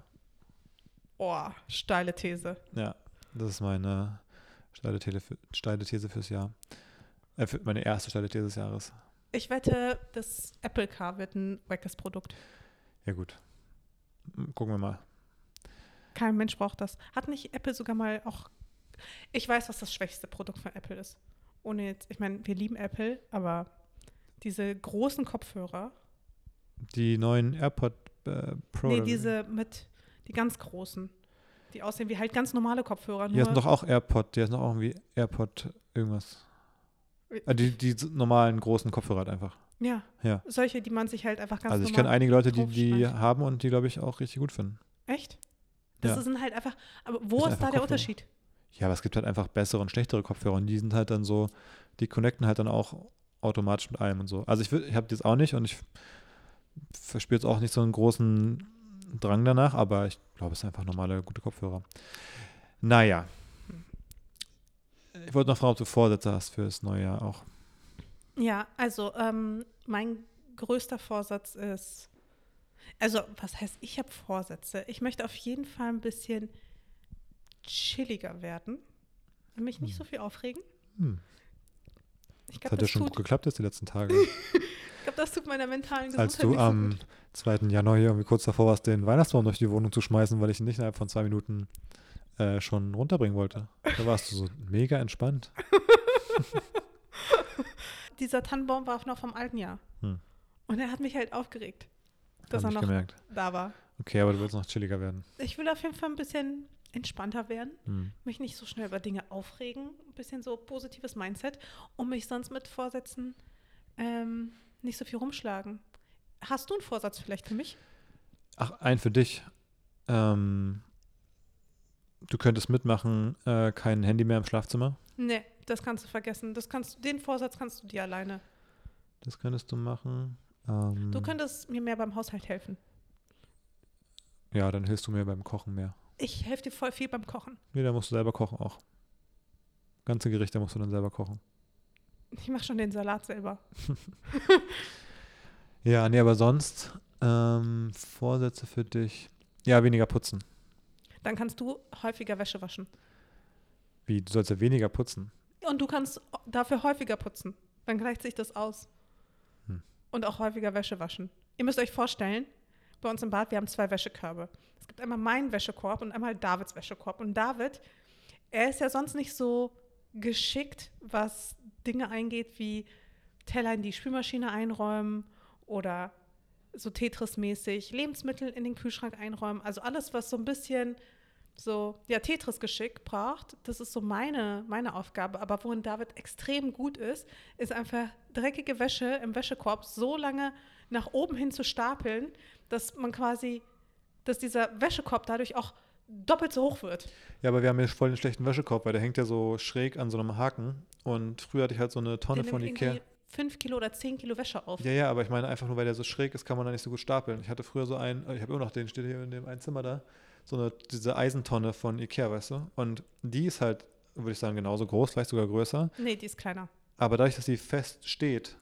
Oh, steile These. Ja, das ist meine steile, Tele steile These fürs Jahr. Äh, für meine erste steile These des Jahres. Ich wette, das Apple Car wird ein wackes Produkt. Ja, gut. Gucken wir mal. Kein Mensch braucht das. Hat nicht Apple sogar mal auch. Ich weiß, was das schwächste Produkt von Apple ist. Ohne jetzt, ich meine, wir lieben Apple, aber diese großen Kopfhörer, Die neuen AirPod äh, Pro. nee, diese mit, die ganz großen, die aussehen wie halt ganz normale Kopfhörer. Die heißen Nur, doch auch AirPod. Die doch auch irgendwie AirPod irgendwas. Äh, die, die s- normalen großen Kopfhörer halt einfach. ja, Ja. solche, die man sich halt einfach ganz also ich kenne einige Leute, die die haben und die, glaube ich, auch richtig gut finden. Echt? Das Ja. sind halt einfach. Aber wo sind ist da der Kopfhörer. Unterschied? Ja, aber es gibt halt einfach bessere und schlechtere Kopfhörer und die sind halt dann so, die connecten halt dann auch automatisch mit allem und so. Also ich, ich habe das auch nicht und ich verspüre jetzt auch nicht so einen großen Drang danach, aber ich glaube, es sind einfach normale, gute Kopfhörer. Naja. Ich wollte noch fragen, ob du Vorsätze hast für das neue Jahr auch. Ja, also ähm, mein größter Vorsatz ist, also was heißt, ich habe Vorsätze. Ich möchte auf jeden Fall ein bisschen chilliger werden, mich nicht so viel aufregen. Hm. Ich Das glaube, hat ja das, schon tut, gut geklappt jetzt die letzten [laughs] Tage. ich glaub, das tut meiner mentalen Gesundheit Als du so am gut. 2. Januar hier irgendwie kurz davor warst, den Weihnachtsbaum durch die Wohnung zu schmeißen, weil ich ihn nicht innerhalb von zwei Minuten äh, schon runterbringen wollte. Da warst du so mega entspannt. [laughs] Dieser Tannenbaum war auch noch vom alten Jahr. Hm. Und er hat mich halt aufgeregt, dass Hab er noch gemerkt. da war. Okay, aber du willst noch chilliger werden. Ich will auf jeden Fall ein bisschen entspannter werden, Hm. mich nicht so schnell über Dinge aufregen, ein bisschen so positives Mindset und mich sonst mit Vorsätzen ähm, nicht so viel rumschlagen. Hast du einen Vorsatz vielleicht für mich? Ach, ein für dich. Ähm, du könntest mitmachen, äh, kein Handy mehr im Schlafzimmer. Nee, das kannst du vergessen. Das kannst, den Vorsatz kannst du dir alleine. Das könntest du machen. Ähm, Du könntest mir mehr beim Haushalt helfen. ja, dann hilfst du mir beim Kochen mehr. Ich helfe dir voll viel beim Kochen. Nee, dann musst du selber kochen auch. Ganze Gerichte musst du dann selber kochen. Ich mache schon den Salat selber. [laughs] Ja, nee, aber sonst ähm, Vorsätze für dich. Ja, weniger putzen. Dann kannst du häufiger Wäsche waschen. Wie, du sollst ja weniger putzen. Und du kannst dafür häufiger putzen. Dann gleicht sich das aus. Hm. Und auch häufiger Wäsche waschen. Ihr müsst euch vorstellen, bei uns im Bad, wir haben zwei Wäschekörbe. Es gibt einmal meinen Wäschekorb und einmal Davids Wäschekorb. Und David, er ist ja sonst nicht so geschickt, was Dinge eingeht, wie Teller in die Spülmaschine einräumen oder so Tetris-mäßig Lebensmittel in den Kühlschrank einräumen. Also alles, was so ein bisschen so, ja, Tetris-Geschick braucht, das ist so meine, meine Aufgabe. Aber worin David extrem gut ist, ist einfach dreckige Wäsche im Wäschekorb so lange nach oben hin zu stapeln, dass man quasi, dass dieser Wäschekorb dadurch auch doppelt so hoch wird. Ja, aber wir haben hier voll den schlechten Wäschekorb, weil der hängt ja so schräg an so einem Haken. Und früher hatte ich halt so eine Tonne Der von Ikea. irgendwie fünf Kilo oder zehn Kilo Wäsche auf. Ja, ja, aber ich meine einfach nur, weil der so schräg ist, kann man da nicht so gut stapeln. Ich hatte früher so einen, ich habe immer noch den, steht hier in dem einen Zimmer da, so eine, diese Eisentonne von Ikea, weißt du? Und die ist halt, würde ich sagen, genauso groß, vielleicht sogar größer. Nee, die ist kleiner. Aber dadurch, dass die fest steht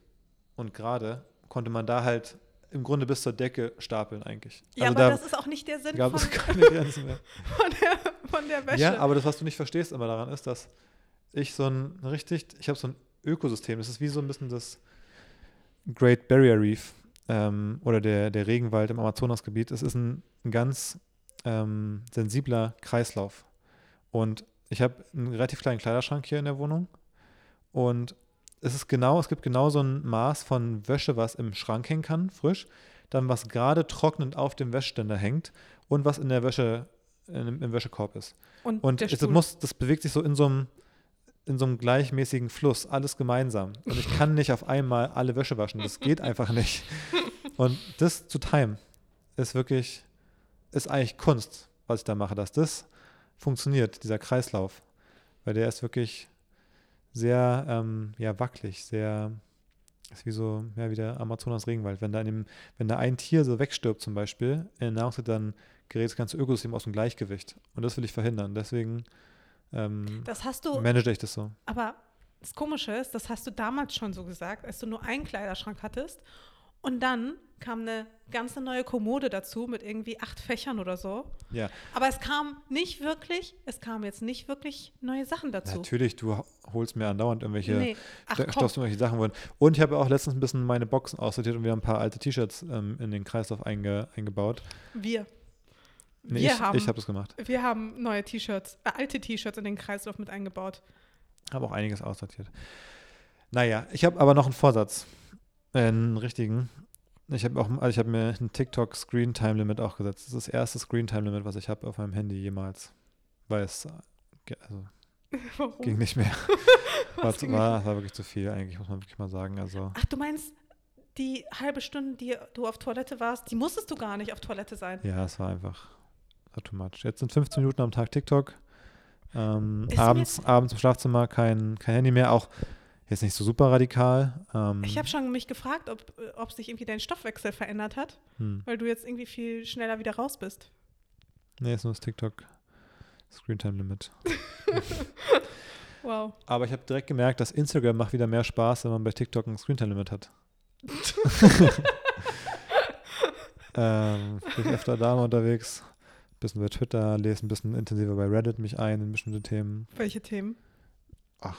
und gerade, konnte man da halt im Grunde bis zur Decke stapeln eigentlich. Ja, also aber da das ist auch nicht der Sinn gab von, es keine Grenzen mehr. [laughs] von, der, von der Wäsche. Ja, aber das, was du nicht verstehst immer daran, ist, dass ich so ein richtig, ich habe so ein Ökosystem. Das ist wie so ein bisschen das Great Barrier Reef ähm, oder der, der Regenwald im Amazonasgebiet. Es ist ein, ein ganz ähm, sensibler Kreislauf. Und ich habe einen relativ kleinen Kleiderschrank hier in der Wohnung. Und es ist genau, es gibt genau so ein Maß von Wäsche, was im Schrank hängen kann, frisch, dann was gerade trocknend auf dem Wäscheständer hängt und was in der Wäsche, in, im Wäschekorb ist. und, Und es muss, das bewegt sich so in so einem in so einem gleichmäßigen Fluss, alles gemeinsam. Und ich kann nicht auf einmal alle Wäsche waschen. Das geht [laughs] einfach nicht. Und das zu timen ist wirklich, ist eigentlich Kunst, was ich da mache, dass das funktioniert, dieser Kreislauf. Weil der ist wirklich sehr ähm, ja, wackelig, sehr, ist wie so, ja, wie der Amazonas-Regenwald. Wenn da, in dem, wenn da ein Tier so wegstirbt zum Beispiel, in der Nahrungskette, dann gerät das ganze Ökosystem aus dem Gleichgewicht. Und das will ich verhindern. Deswegen ähm, das hast du, manage ich das so. aber das Komische ist, das hast du damals schon so gesagt, als du nur einen Kleiderschrank hattest. Und dann kam eine ganze neue Kommode dazu mit irgendwie acht Fächern oder so. Ja, Aber es kam nicht wirklich, es kamen jetzt nicht wirklich neue Sachen dazu. natürlich, du ho- holst mir andauernd irgendwelche, Nee. Ach, du irgendwelche Sachen wollen. Und ich habe auch letztens ein bisschen meine Boxen aussortiert und wieder ein paar alte T-Shirts ähm, in den Kreislauf einge, eingebaut. Wir. Nee, wir ich, haben, ich habe das gemacht. wir haben neue T-Shirts, äh, alte T-Shirts in den Kreislauf mit eingebaut. Habe auch einiges aussortiert. Naja, ich habe aber noch einen Vorsatz. Äh, einen richtigen. Ich habe auch, also ich habe mir ein TikTok Screen Time Limit auch gesetzt. Das ist das erste Screen Time Limit, was ich habe auf meinem Handy jemals. Weil es also, [laughs] Warum? ging nicht mehr. [laughs] [laughs] war, ging war, war wirklich zu viel eigentlich, muss man wirklich mal sagen. Also Ach, du meinst, die halbe Stunde, die du auf Toilette warst, die musstest du gar nicht auf Toilette sein. ja, es war einfach war too much. Jetzt sind 15 Minuten am Tag TikTok. Ähm, abends, abends im Schlafzimmer kein, kein Handy mehr. Auch jetzt nicht so super radikal. Ähm, Ich habe schon mich gefragt, ob, äh, ob sich irgendwie dein Stoffwechsel verändert hat, hm. weil du jetzt irgendwie viel schneller wieder raus bist. Nee, ist nur das TikTok Screentime Limit. [laughs] Wow. Aber ich habe direkt gemerkt, dass Instagram macht wieder mehr Spaß, wenn man bei TikTok ein Screentime Limit hat. [laughs] ähm, bin ich öfter da mal unterwegs. Bisschen bei Twitter, lese ein bisschen intensiver bei Reddit mich ein in bestimmte Themen. Welche Themen? Da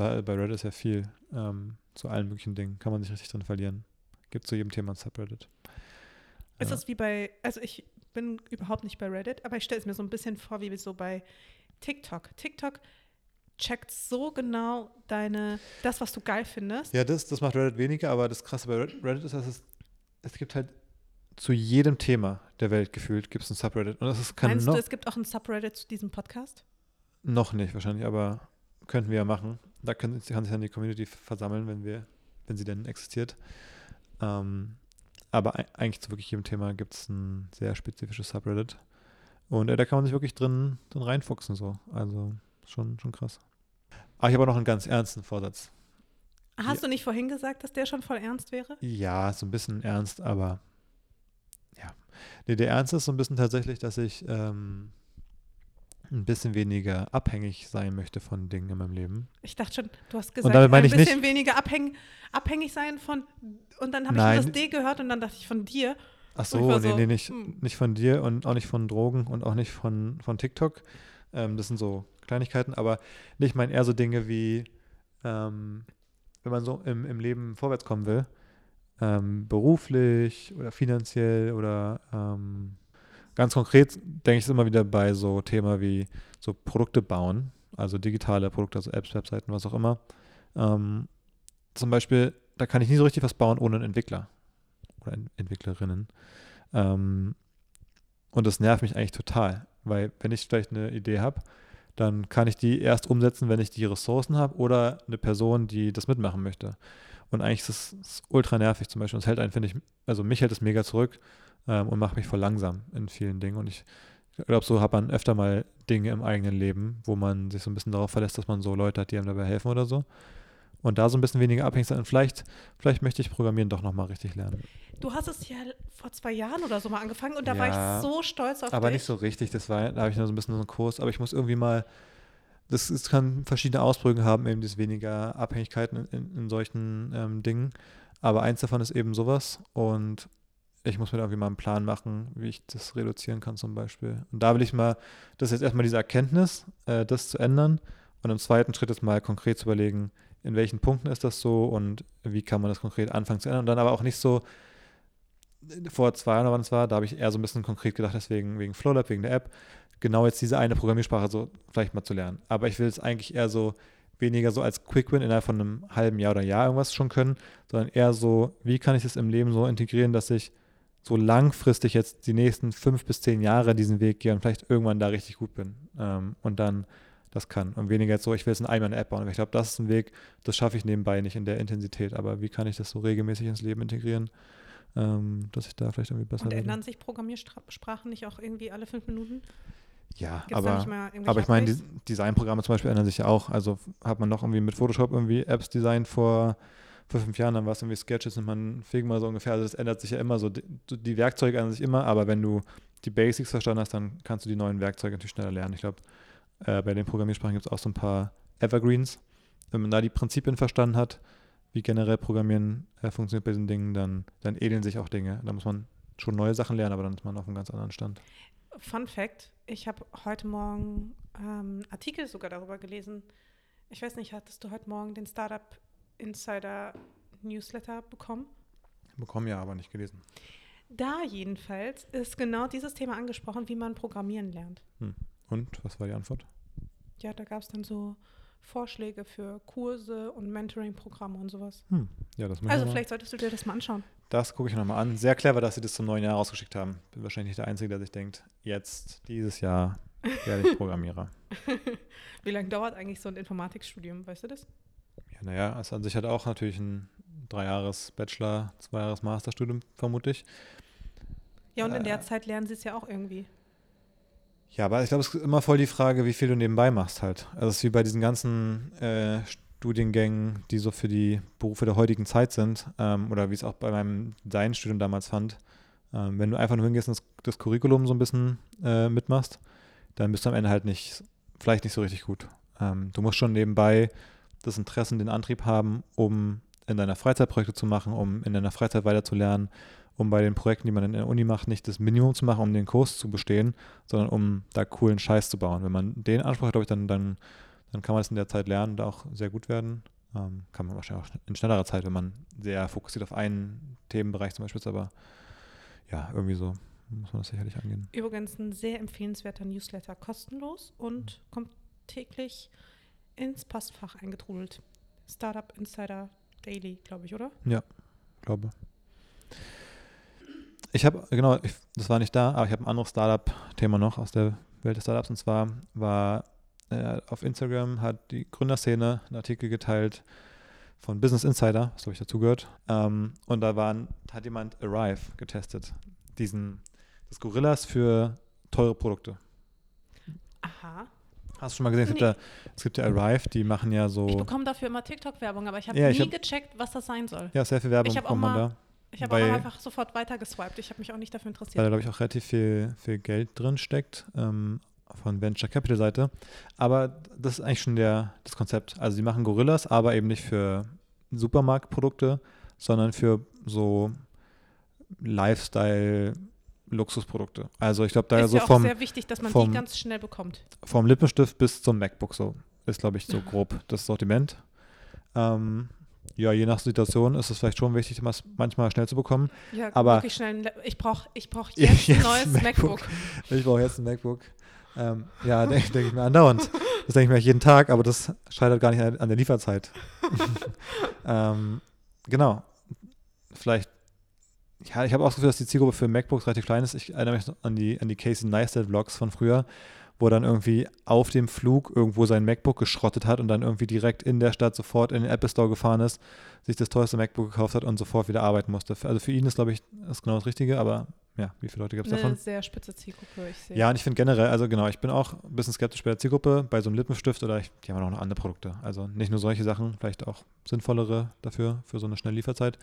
Da bei Reddit ist ja viel ähm, zu allen möglichen Dingen. Kann man sich richtig drin verlieren. Gibt zu jedem Thema ein Subreddit. Ist Ja. das wie bei, also ich bin überhaupt nicht bei Reddit, aber ich stelle es mir so ein bisschen vor, wie so bei TikTok. TikTok checkt so genau deine, das, was du geil findest. Ja, das, das macht Reddit weniger, aber das Krasse bei Red- Reddit ist, dass es, es gibt halt zu jedem Thema der Welt gefühlt gibt es ein Subreddit. Und das ist, kann Meinst du, es gibt auch ein Subreddit zu diesem Podcast? noch nicht wahrscheinlich, aber könnten wir ja machen. Da können, kann sich dann die Community versammeln, wenn wir, wenn sie denn existiert. Ähm, aber ei- eigentlich zu wirklich jedem Thema gibt es ein sehr spezifisches Subreddit. Und äh, da kann man sich wirklich drin, drin reinfuchsen so. Also schon, schon krass. Aber ich habe auch noch einen ganz ernsten Vorsatz. Hast du nicht vorhin gesagt, dass der schon voll ernst wäre? Ja, so ein bisschen ernst, aber ja. Nee, der Ernst ist so ein bisschen tatsächlich, dass ich ähm, ein bisschen weniger abhängig sein möchte von Dingen in meinem Leben. Ich dachte schon, du hast gesagt, ein ich nicht- bisschen weniger abhäng, abhängig sein von, und dann habe ich das D gehört und dann dachte ich von dir. Ach so, nee, so, nee, nicht, hm. nicht von dir und auch nicht von Drogen und auch nicht von, von TikTok. Ähm, das sind so Kleinigkeiten, aber ich meine eher so Dinge wie, ähm, wenn man so im, im Leben vorwärts kommen will, ähm, beruflich oder finanziell oder ähm, ganz konkret denke ich immer wieder bei so Thema wie so Produkte bauen, also digitale Produkte, also Apps, Webseiten, was auch immer. Ähm, zum Beispiel, da kann ich nie so richtig was bauen ohne einen Entwickler oder Ent- Entwicklerinnen. Ähm, und das nervt mich eigentlich total, weil wenn ich vielleicht eine Idee habe, dann kann ich die erst umsetzen, wenn ich die Ressourcen habe oder eine Person, die das mitmachen möchte. Und eigentlich ist es ultra nervig zum Beispiel. Es hält einen, finde ich, also mich hält es mega zurück ähm, und macht mich voll langsam in vielen Dingen. Und ich glaube, so hat man öfter mal Dinge im eigenen Leben, wo man sich so ein bisschen darauf verlässt, dass man so Leute hat, die einem dabei helfen oder so. Und da so ein bisschen weniger abhängig sein. Und vielleicht, vielleicht möchte ich Programmieren doch nochmal richtig lernen. Du hast es ja vor zwei Jahren oder so mal angefangen und da war Ja, ich so stolz auf Aber dich. nicht so richtig, das war, da habe ich nur so ein bisschen so einen Kurs, aber ich muss irgendwie mal, das, es kann verschiedene Ausprägungen haben, eben das weniger Abhängigkeiten in, in, in solchen ähm, Dingen, aber eins davon ist eben sowas und ich muss mir da irgendwie mal einen Plan machen, wie ich das reduzieren kann zum Beispiel. Und da will ich mal, das ist jetzt erstmal diese Erkenntnis, äh, das zu ändern und im zweiten Schritt ist mal konkret zu überlegen, in welchen Punkten ist das so und wie kann man das konkret anfangen zu ändern und dann aber auch nicht so, vor zwei Jahren, wann es war, da habe ich eher so ein bisschen konkret gedacht, deswegen wegen Flowlab, wegen der App, genau jetzt diese eine Programmiersprache so vielleicht mal zu lernen. Aber ich will es eigentlich eher so weniger so als Quick-Win innerhalb von einem halben Jahr oder Jahr irgendwas schon können, sondern eher so, wie kann ich es im Leben so integrieren, dass ich so langfristig jetzt die nächsten fünf bis zehn Jahre diesen Weg gehe und vielleicht irgendwann da richtig gut bin ähm, und dann das kann. Und weniger jetzt so, ich will jetzt eine App bauen. Aber ich glaube, das ist ein Weg, das schaffe ich nebenbei nicht in der Intensität. Aber wie kann ich das so regelmäßig ins Leben integrieren, ähm, dass ich da vielleicht irgendwie besser und ändern sich Programmiersprachen nicht auch irgendwie alle fünf Minuten? Ja, Gibt's aber, aber ich meine? Designprogramme zum Beispiel ändern sich ja auch. Also hat man noch irgendwie mit Photoshop irgendwie Apps designt vor, vor fünf Jahren, dann war es irgendwie Sketches und man Figma so ungefähr. Also das ändert sich ja immer so. Die, die Werkzeuge ändern sich immer, aber wenn du die Basics verstanden hast, dann kannst du die neuen Werkzeuge natürlich schneller lernen. Ich glaube, äh, bei den Programmiersprachen gibt es auch so ein paar Evergreens. Wenn man da die Prinzipien verstanden hat, wie generell Programmieren äh, funktioniert bei diesen Dingen, dann, dann ähneln sich auch Dinge. Da muss man schon neue Sachen lernen, aber dann ist man auf einem ganz anderen Stand. Fun Fact: Ich habe heute Morgen ähm, Artikel sogar darüber gelesen. Ich weiß nicht, hattest du heute Morgen den Startup Insider Newsletter bekommen? Bekommen ja, aber nicht gelesen. Da jedenfalls ist genau dieses Thema angesprochen, wie man Programmieren lernt. Und was war die Antwort? Ja, da gab es dann so Vorschläge für Kurse und Mentoring-Programme und sowas. Hm. Ja, das Also vielleicht solltest du dir das mal anschauen. Das gucke ich nochmal an. Sehr clever, dass sie das zum neuen Jahr rausgeschickt haben. Bin wahrscheinlich nicht der Einzige, der sich denkt, jetzt, dieses Jahr, werde ich Programmierer. [laughs] Wie lange dauert eigentlich so ein Informatikstudium, weißt du das? Ja, naja, es an sich hat auch natürlich ein drei Jahres Bachelor, zwei Jahres Masterstudium, vermute ich. Ja, und in Äh. der Zeit lernen sie es ja auch irgendwie. Ja, aber ich glaube, es ist immer voll die Frage, wie viel du nebenbei machst halt. Also es ist wie bei diesen ganzen äh, Studiengängen, die so für die Berufe der heutigen Zeit sind, ähm, oder wie es auch bei meinem Designstudium damals fand. Ähm, wenn du einfach nur hingehst und das, das Curriculum so ein bisschen äh, mitmachst, dann bist du am Ende halt nicht, vielleicht nicht so richtig gut. Ähm, du musst schon nebenbei das Interesse und den Antrieb haben, um in deiner Freizeit Projekte zu machen, um in deiner Freizeit weiterzulernen, um bei den Projekten, die man in der Uni macht, nicht das Minimum zu machen, um den Kurs zu bestehen, sondern um da coolen Scheiß zu bauen. Wenn man den Anspruch hat, glaube ich, dann, dann, Dann kann man es in der Zeit lernen und auch sehr gut werden. Ähm, kann man wahrscheinlich auch in schnellerer Zeit, wenn man sehr fokussiert auf einen Themenbereich zum Beispiel ist, aber ja, irgendwie so muss man das sicherlich angehen. Übrigens ein sehr empfehlenswerter Newsletter, kostenlos und kommt täglich ins Postfach eingetrudelt. Startup Insider Daily, glaube ich, oder? Ja, glaube. Ich habe, genau, ich, das war nicht da, aber ich habe ein anderes Startup-Thema noch aus der Welt des Startups. Und zwar war äh, auf Instagram hat die Gründerszene einen Artikel geteilt von Business Insider, was glaube ich dazugehört. Ähm, und da waren, hat jemand Arrive getestet, diesen, das Gorillas für teure Produkte. Aha. Hast du schon mal gesehen? Es, gibt, Nee. ja, es gibt ja Arrive, die machen ja so. Ich bekomme dafür immer TikTok-Werbung, aber ich habe Ja, nie ich hab- gecheckt, was das sein soll. ja, sehr viel Werbung bekommt man da. Ich habe auch einfach sofort weitergeswiped. Ich habe mich auch nicht dafür weil da, interessiert. glaube ich, auch relativ viel, viel Geld drin steckt ähm, von Venture Capital Seite. Aber das ist eigentlich schon der, das Konzept. Also sie machen Gorillas, aber eben nicht für Supermarktprodukte, sondern für so Lifestyle-Luxusprodukte. Also ich glaube, da ist so ja auch vom, sehr wichtig, dass man vom- die ganz schnell bekommt. vom Lippenstift bis zum MacBook so ist, glaube ich, so [laughs] grob das Sortiment. Ähm, ja, je nach Situation ist es vielleicht schon wichtig, das manchmal schnell zu bekommen. Ja, Aber- wirklich schnell. Ich brauche ich brauch Ja, [laughs] jetzt ein jetzt neues MacBook. MacBook. Ich brauche jetzt ein MacBook. Ähm, ja, [laughs] denke denk ich mir andauernd. Das denke ich mir jeden Tag, aber das scheitert gar nicht an, an der Lieferzeit. ähm, genau. Vielleicht, ja, ich habe auch das Gefühl, dass die Zielgruppe für MacBooks relativ klein ist. Ich erinnere mich an die, an die Casey Neistat-Vlogs von früher, wo er dann irgendwie auf dem Flug irgendwo sein MacBook geschrottet hat und dann irgendwie direkt in der Stadt sofort in den Apple Store gefahren ist, sich das teuerste MacBook gekauft hat und sofort wieder arbeiten musste. Also für ihn ist, glaube ich, das genau das Richtige, aber ja, wie viele Leute gibt es davon? Eine sehr spitze Zielgruppe, ich sehe. Ja, und ich finde generell, also genau, ich bin auch ein bisschen skeptisch bei der Zielgruppe, bei so einem Lippenstift oder ich, die haben auch noch andere Produkte. Also nicht nur solche Sachen, vielleicht auch sinnvollere dafür, für so eine schnelle Lieferzeit.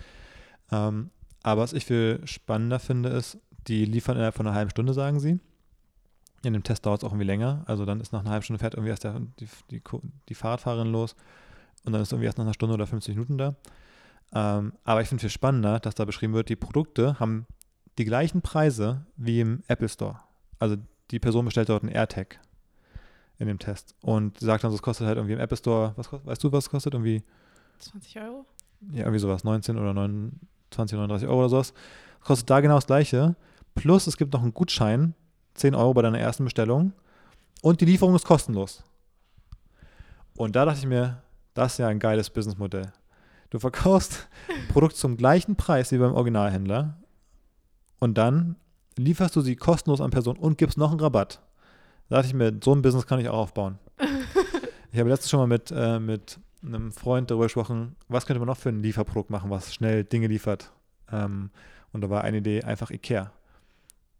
Ähm, aber was ich viel spannender finde, ist, die liefern innerhalb von einer halben Stunde, sagen sie. In dem Test dauert es auch irgendwie länger. Also dann ist nach einer halben Stunde fährt irgendwie erst der, die, die, die Fahrradfahrerin los und dann ist irgendwie erst nach einer Stunde oder 50 Minuten da. Ähm, aber ich finde viel spannender, dass da beschrieben wird, die Produkte haben die gleichen Preise wie im Apple Store. Also die Person bestellt dort einen AirTag in dem Test und sagt dann, es kostet halt irgendwie im Apple Store, was weißt du, was es kostet? Irgendwie, 20 Euro? ja, irgendwie sowas, 19 oder 29, 39 Euro oder sowas. Kostet da genau das gleiche. Plus es gibt noch einen Gutschein, 10 Euro bei deiner ersten Bestellung und die Lieferung ist kostenlos. Und da dachte ich mir, das ist ja ein geiles Businessmodell. Du verkaufst ein [laughs] Produkt zum gleichen Preis wie beim Originalhändler und dann lieferst du sie kostenlos an Personen und gibst noch einen Rabatt. Da dachte ich mir, so ein Business kann ich auch aufbauen. [laughs] ich habe letztens schon mal mit, äh, mit einem Freund darüber gesprochen, was könnte man noch für ein Lieferprodukt machen, was schnell Dinge liefert. Ähm, und da war eine Idee einfach Ikea.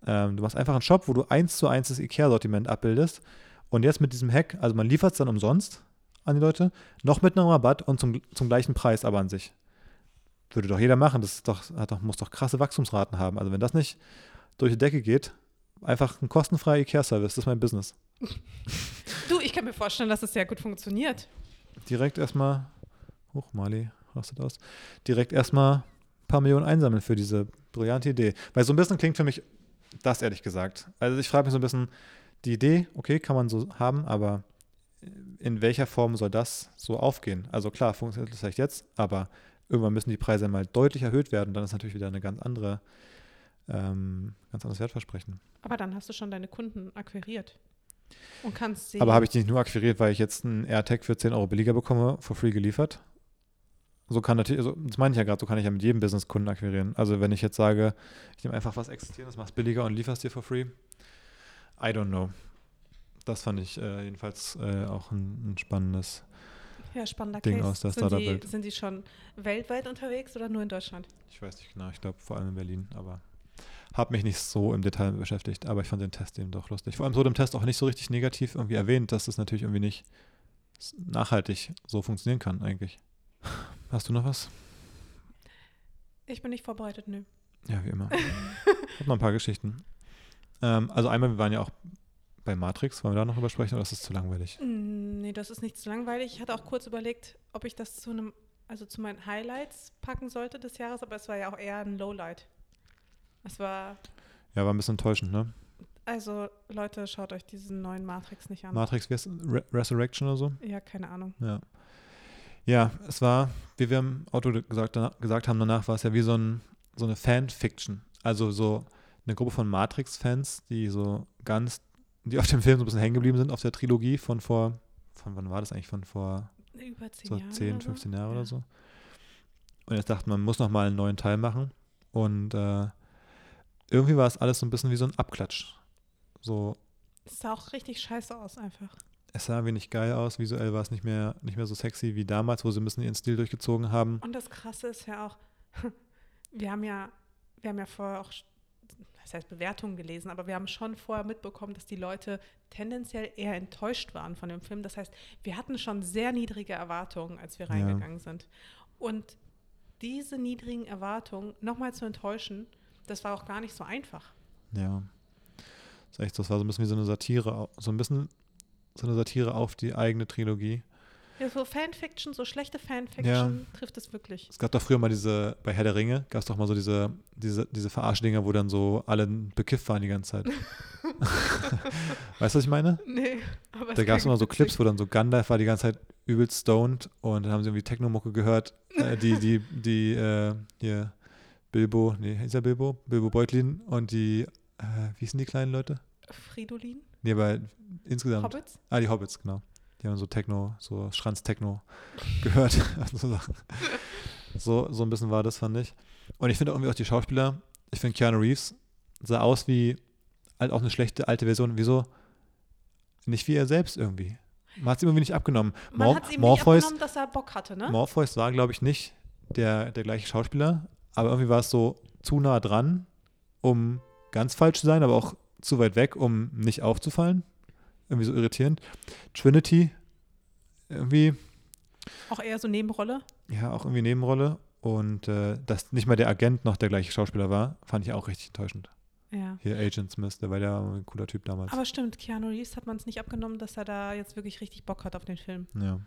Ähm, du machst einfach einen Shop, wo du eins zu eins das Ikea-Sortiment abbildest. Und jetzt mit diesem Hack, also man liefert es dann umsonst an die Leute, noch mit einem Rabatt und zum, zum gleichen Preis aber an sich. Würde doch jeder machen. Das doch, doch, muss doch krasse Wachstumsraten haben. Also wenn das nicht durch die Decke geht, einfach ein kostenfreier Ikea-Service, das ist mein Business. [laughs] Du, ich kann mir vorstellen, dass es sehr gut funktioniert. Direkt erstmal, hoch, Mali, rastet aus, direkt erstmal ein paar Millionen einsammeln für diese brillante Idee. Weil so ein bisschen klingt für mich das ehrlich gesagt. Also ich frage mich so ein bisschen, die Idee, okay, kann man so haben, aber in welcher Form soll das so aufgehen? Also klar, funktioniert das vielleicht jetzt, aber irgendwann müssen die Preise mal deutlich erhöht werden. Dann ist natürlich wieder eine ganz andere, ähm, ganz anderes Wertversprechen. Aber dann hast du schon deine Kunden akquiriert. Und kannst sie. Aber habe ich die nicht nur akquiriert, weil ich jetzt einen AirTag für 10 Euro billiger bekomme, for free geliefert? So kann natürlich, also das meine ich ja gerade, so kann ich ja mit jedem Business Kunden akquirieren. Also wenn ich jetzt sage, ich nehme einfach was Existierendes, mach's billiger und lieferst dir for free, I don't know. Das fand ich äh, jedenfalls äh, auch ein, ein spannendes. ja, spannender Ding Case. aus der Startup-Welt. sind die schon weltweit unterwegs oder nur in Deutschland? Ich weiß nicht genau, ich glaube vor allem in Berlin, aber habe mich nicht so im Detail beschäftigt, aber ich fand den Test eben doch lustig. Vor allem wurde im Test auch nicht so richtig negativ irgendwie erwähnt, dass es natürlich irgendwie nicht nachhaltig so funktionieren kann eigentlich. Hast du noch was? Ich bin nicht vorbereitet, nö. Ja, wie immer. [laughs] Ich habe noch ein paar Geschichten. Ähm, also einmal, wir waren ja auch bei Matrix, wollen wir da noch drüber sprechen oder ist das zu langweilig? Nee, das ist nicht zu langweilig. Ich hatte auch kurz überlegt, ob ich das zu einem, also zu meinen Highlights packen sollte des Jahres, aber es war ja auch eher ein Lowlight. Es war, Ja, war ein bisschen enttäuschend, ne? Also, Leute, schaut euch diesen neuen Matrix nicht an. Matrix Res Re Resurrection oder so. ja, keine Ahnung. Ja. Ja, es war, wie wir im Auto gesagt, danach, gesagt haben, danach war es ja wie so, ein, so eine Fanfiction. Also so eine Gruppe von Matrix-Fans, die so ganz, die auf dem Film so ein bisschen hängen geblieben sind, auf der Trilogie von vor, von wann war das eigentlich? Von vor Über zehn so Jahre. 10, oder 15 so? Jahre ja. oder so. Und jetzt dachte man, man muss noch mal einen neuen Teil machen. Und äh, irgendwie war es alles so ein bisschen wie so ein Abklatsch. So, Es sah auch richtig scheiße aus, einfach. es sah wenig geil aus, visuell war es nicht mehr, nicht mehr so sexy wie damals, wo sie ein bisschen ihren Stil durchgezogen haben. Und das Krasse ist ja auch, [laughs] wir haben ja, wir haben ja vorher auch, das heißt Bewertungen gelesen, aber wir haben schon vorher mitbekommen, dass die Leute tendenziell eher enttäuscht waren von dem Film. Das heißt, wir hatten schon sehr niedrige Erwartungen, als wir Ja. reingegangen sind. Und diese niedrigen Erwartungen nochmal zu enttäuschen, das war auch gar nicht so einfach. Ja. Das, echt, das war so ein bisschen wie so eine Satire, so ein bisschen so eine Satire auf die eigene Trilogie. Ja, so Fanfiction, so schlechte Fanfiction Ja. trifft es wirklich. Es gab doch früher mal diese, bei Herr der Ringe, gab es doch mal so diese, diese, diese Verarschdinger, wo dann so alle bekifft waren die ganze Zeit. [laughs] [laughs] weißt du, was ich meine? Nee, aber Da gab es immer so Clips, wo dann so Gandalf war die ganze Zeit übelst stoned und dann haben sie irgendwie Technomucke gehört. Äh, die, die, die, äh, hier, Bilbo, nee, hieß er Bilbo? Bilbo Beutlin und die, äh, wie hießen die kleinen Leute? Fridolin, Nee, aber insgesamt. Hobbits. Ah, die Hobbits, genau. Die haben so Techno, so Schranz-Techno [laughs] gehört. [laughs] so, Sachen. so, so ein bisschen war das, fand ich. Und ich finde irgendwie auch die Schauspieler, ich finde Keanu Reeves sah aus wie halt auch eine schlechte alte Version. Wieso? Nicht wie er selbst irgendwie. Man hat es irgendwie nicht abgenommen. Man Mor hat es ihm nicht Morpheus, abgenommen, dass er Bock hatte, ne? Morpheus war, glaube ich, nicht der, der gleiche Schauspieler, aber irgendwie war es so zu nah dran, um ganz falsch zu sein, aber auch zu weit weg, um nicht aufzufallen. Irgendwie so irritierend. Trinity, irgendwie, Auch eher so Nebenrolle. ja, auch irgendwie Nebenrolle. Und äh, dass nicht mal der Agent noch der gleiche Schauspieler war, fand ich auch richtig enttäuschend. Ja. Hier Agent Smith, der war ja ein cooler Typ damals. Aber stimmt, Keanu Reeves hat man es nicht abgenommen, dass er da jetzt wirklich richtig Bock hat auf den Film. ja.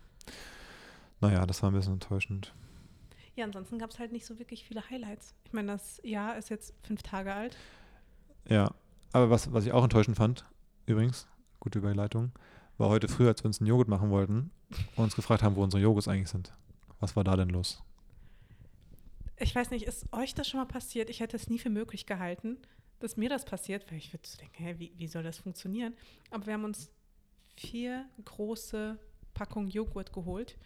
Naja, das war ein bisschen enttäuschend. Ja, ansonsten gab es halt nicht so wirklich viele Highlights. Ich meine, das Jahr ist jetzt fünf Tage alt. Ja, aber was, was ich auch enttäuschend fand, übrigens, gute Überleitung, war heute früh, als wir uns einen Joghurt machen wollten und uns gefragt haben, wo unsere Joghurts eigentlich sind. Was war da denn los? Ich weiß nicht, ist euch das schon mal passiert? Ich hätte es nie für möglich gehalten, dass mir das passiert, weil ich würde so denken, hä, wie, wie soll das funktionieren? Aber wir haben uns vier große Packungen Joghurt geholt.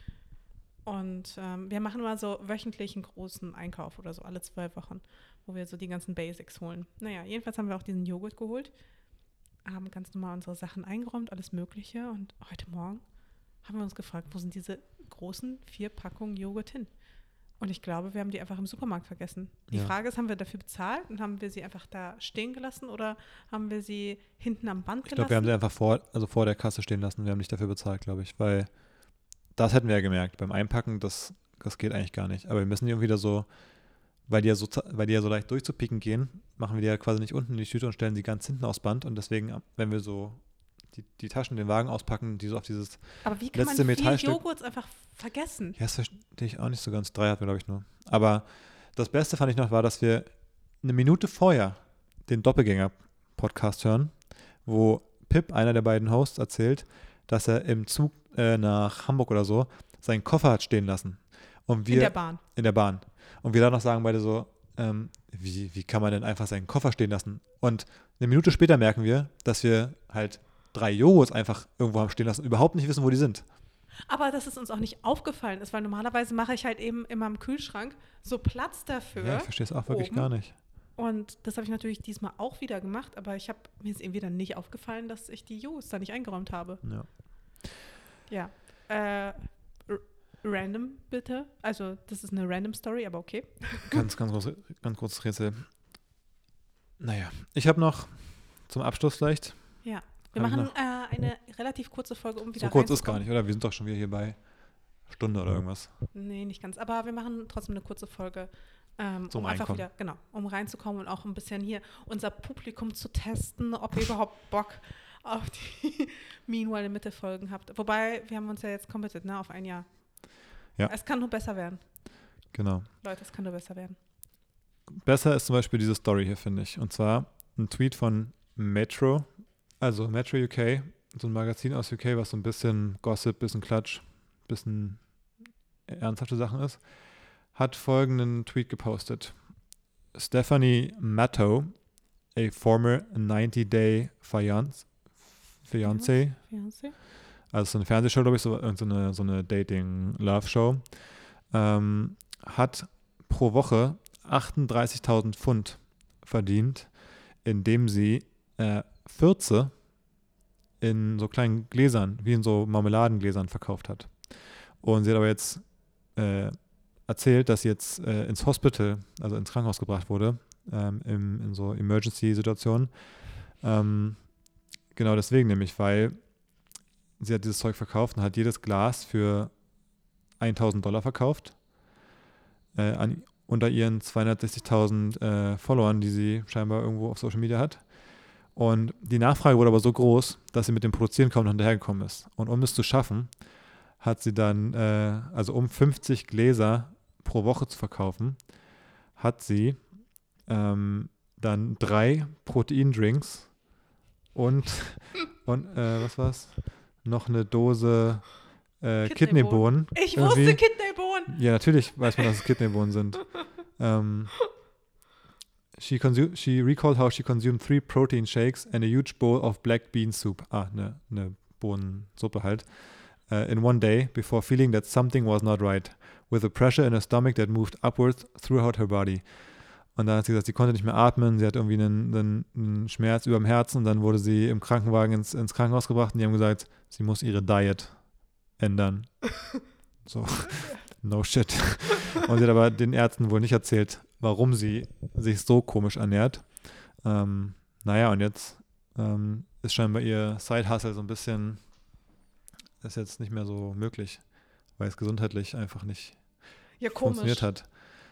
Und ähm, wir machen immer so wöchentlich einen großen Einkauf oder so, alle zwei Wochen, wo wir so die ganzen Basics holen. Naja, jedenfalls haben wir auch diesen Joghurt geholt, haben ganz normal unsere Sachen eingeräumt, alles Mögliche. Und heute Morgen haben wir uns gefragt, wo sind diese großen vier Packungen Joghurt hin? Und ich glaube, wir haben die einfach im Supermarkt vergessen. Die Ja. Frage ist, haben wir dafür bezahlt und haben wir sie einfach da stehen gelassen oder haben wir sie hinten am Band Ich gelassen? glaube, wir haben sie einfach vor, also vor der Kasse stehen lassen. Wir haben nicht dafür bezahlt, glaube ich, weil das hätten wir ja gemerkt. Beim Einpacken, das, das geht eigentlich gar nicht. Aber wir müssen die irgendwie wieder so, weil die, ja so, weil die ja so leicht durchzupicken gehen, machen wir die ja quasi nicht unten in die Tüte und stellen sie ganz hinten aufs Band. Und deswegen, wenn wir so die, die Taschen, den Wagen auspacken, die so auf dieses Aber wie kann letzte man Metallstück- Joghurts einfach vergessen? Ja, das verstehe ich auch nicht so ganz. Drei hatten wir, glaube ich, nur. Aber das Beste fand ich noch war, dass wir eine Minute vorher den Doppelgänger-Podcast hören, wo Pip, einer der beiden Hosts, erzählt, dass er im Zug äh, nach Hamburg oder so seinen Koffer hat stehen lassen. Und wir In der Bahn. in der Bahn. Und wir dann noch sagen beide so, ähm, wie, wie kann man denn einfach seinen Koffer stehen lassen? Und eine Minute später merken wir, dass wir halt drei Joghurts einfach irgendwo haben stehen lassen, überhaupt nicht wissen, wo die sind. Aber dass es uns auch nicht aufgefallen ist, weil normalerweise mache ich halt eben immer im Kühlschrank so Platz dafür. Ja, ich verstehe es auch wirklich oben. gar nicht. Und das habe ich natürlich diesmal auch wieder gemacht, aber ich habe mir ist irgendwie dann nicht aufgefallen, dass ich die Joghurts da nicht eingeräumt habe. Ja. Ja. Äh, random bitte. Also das ist eine random Story, aber okay. [laughs] Ganz, ganz, groß, ganz kurzes Rätsel. Naja, ich habe noch zum Abschluss vielleicht. Ja. Wir machen äh, eine relativ kurze Folge, um wieder So kurz ist gar nicht, oder? Wir sind doch schon wieder hier bei Stunde oder irgendwas. Nee, nicht ganz. Aber wir machen trotzdem eine kurze Folge. Ähm, Zum um einfach wieder, genau, um reinzukommen und auch ein bisschen hier unser Publikum zu testen, ob ihr überhaupt Bock auf die [laughs] Meanwhile in Mitte Folgen habt. Wobei, wir haben uns ja jetzt committed, ne, auf ein Jahr. Ja. Es kann nur besser werden. Genau. Leute, es kann nur besser werden. Besser ist zum Beispiel diese Story hier, finde ich. Und zwar ein Tweet von Metro, also Metro UK, so ein Magazin aus UK, was so ein bisschen Gossip, bisschen Klatsch, bisschen ernsthafte Sachen ist, hat folgenden Tweet gepostet. Stephanie Matto, a former 90-day fiance, fiance, also so eine Fernsehshow, glaube ich, so, so eine, so eine Dating-Love-Show, ähm, hat pro Woche 38.000 Pfund verdient, indem sie äh, Fürze in so kleinen Gläsern, wie in so Marmeladengläsern verkauft hat. Und sie hat aber jetzt äh, erzählt, dass sie jetzt äh, ins Hospital, also ins Krankenhaus gebracht wurde, ähm, im, in so Emergency-Situationen. Ähm, genau deswegen nämlich, weil sie hat dieses Zeug verkauft und hat jedes Glas für 1000 Dollar verkauft. Äh, an, unter ihren 260.000 äh, Followern, die sie scheinbar irgendwo auf Social Media hat. Und die Nachfrage wurde aber so groß, dass sie mit dem Produzieren kaum noch hinterhergekommen ist. Und um es zu schaffen, hat sie dann, äh, also um 50 Gläser pro Woche zu verkaufen, hat sie ähm, dann drei Proteindrinks und, [laughs] und äh, was war's? Noch eine Dose äh, Kidneybohnen. Kidneybohnen. Ich irgendwie. wusste Kidneybohnen. Ja, natürlich weiß man, dass es Kidneybohnen sind. [laughs] Ähm, she, she recalled how she consumed three protein shakes and a huge bowl of black bean soup. Ah, eine ne Bohnensuppe halt. Uh, in one day before feeling that something was not right, with a pressure in her stomach that moved upwards throughout her body. Und dann hat sie gesagt, sie konnte nicht mehr atmen, sie hat irgendwie einen, einen, einen Schmerz über dem Herzen und dann wurde sie im Krankenwagen ins, ins Krankenhaus gebracht und die haben gesagt, sie muss ihre Diet ändern. [laughs] So, [laughs] no shit. Und sie hat aber den Ärzten wohl nicht erzählt, warum sie sich so komisch ernährt. Ähm, naja, und jetzt ähm, ist scheinbar ihr Side-Hustle so ein bisschen, ist jetzt nicht mehr so möglich, weil es gesundheitlich einfach nicht Ja, funktioniert hat.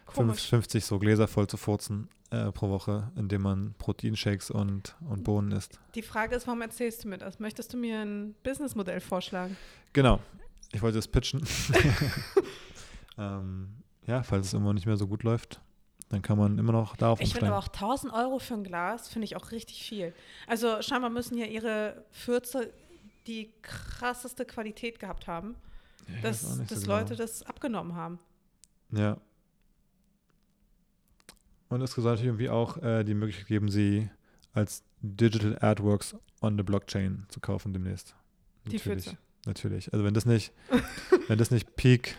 Komisch. 50 so Gläser voll zu furzen äh, pro Woche, indem man Proteinshakes und, und Bohnen isst. Die Frage ist, warum erzählst du mir das? Möchtest du mir ein Businessmodell vorschlagen? Genau. Ich wollte es pitchen. [laughs] ähm, ja, falls es immer nicht mehr so gut läuft, dann kann man immer noch darauf Ich finde aber auch 1000 Euro für ein Glas, finde ich auch richtig viel. Also scheinbar müssen ja ihre Fürze die krasseste Qualität gehabt haben, Ja, dass, nicht so dass genau. Leute das abgenommen haben. Ja. Und es soll natürlich irgendwie auch äh, die Möglichkeit geben, sie als Digital Artworks on the Blockchain zu kaufen demnächst. Die Natürlich. Fürze. Natürlich. Also wenn das nicht, [laughs] wenn das nicht Peak,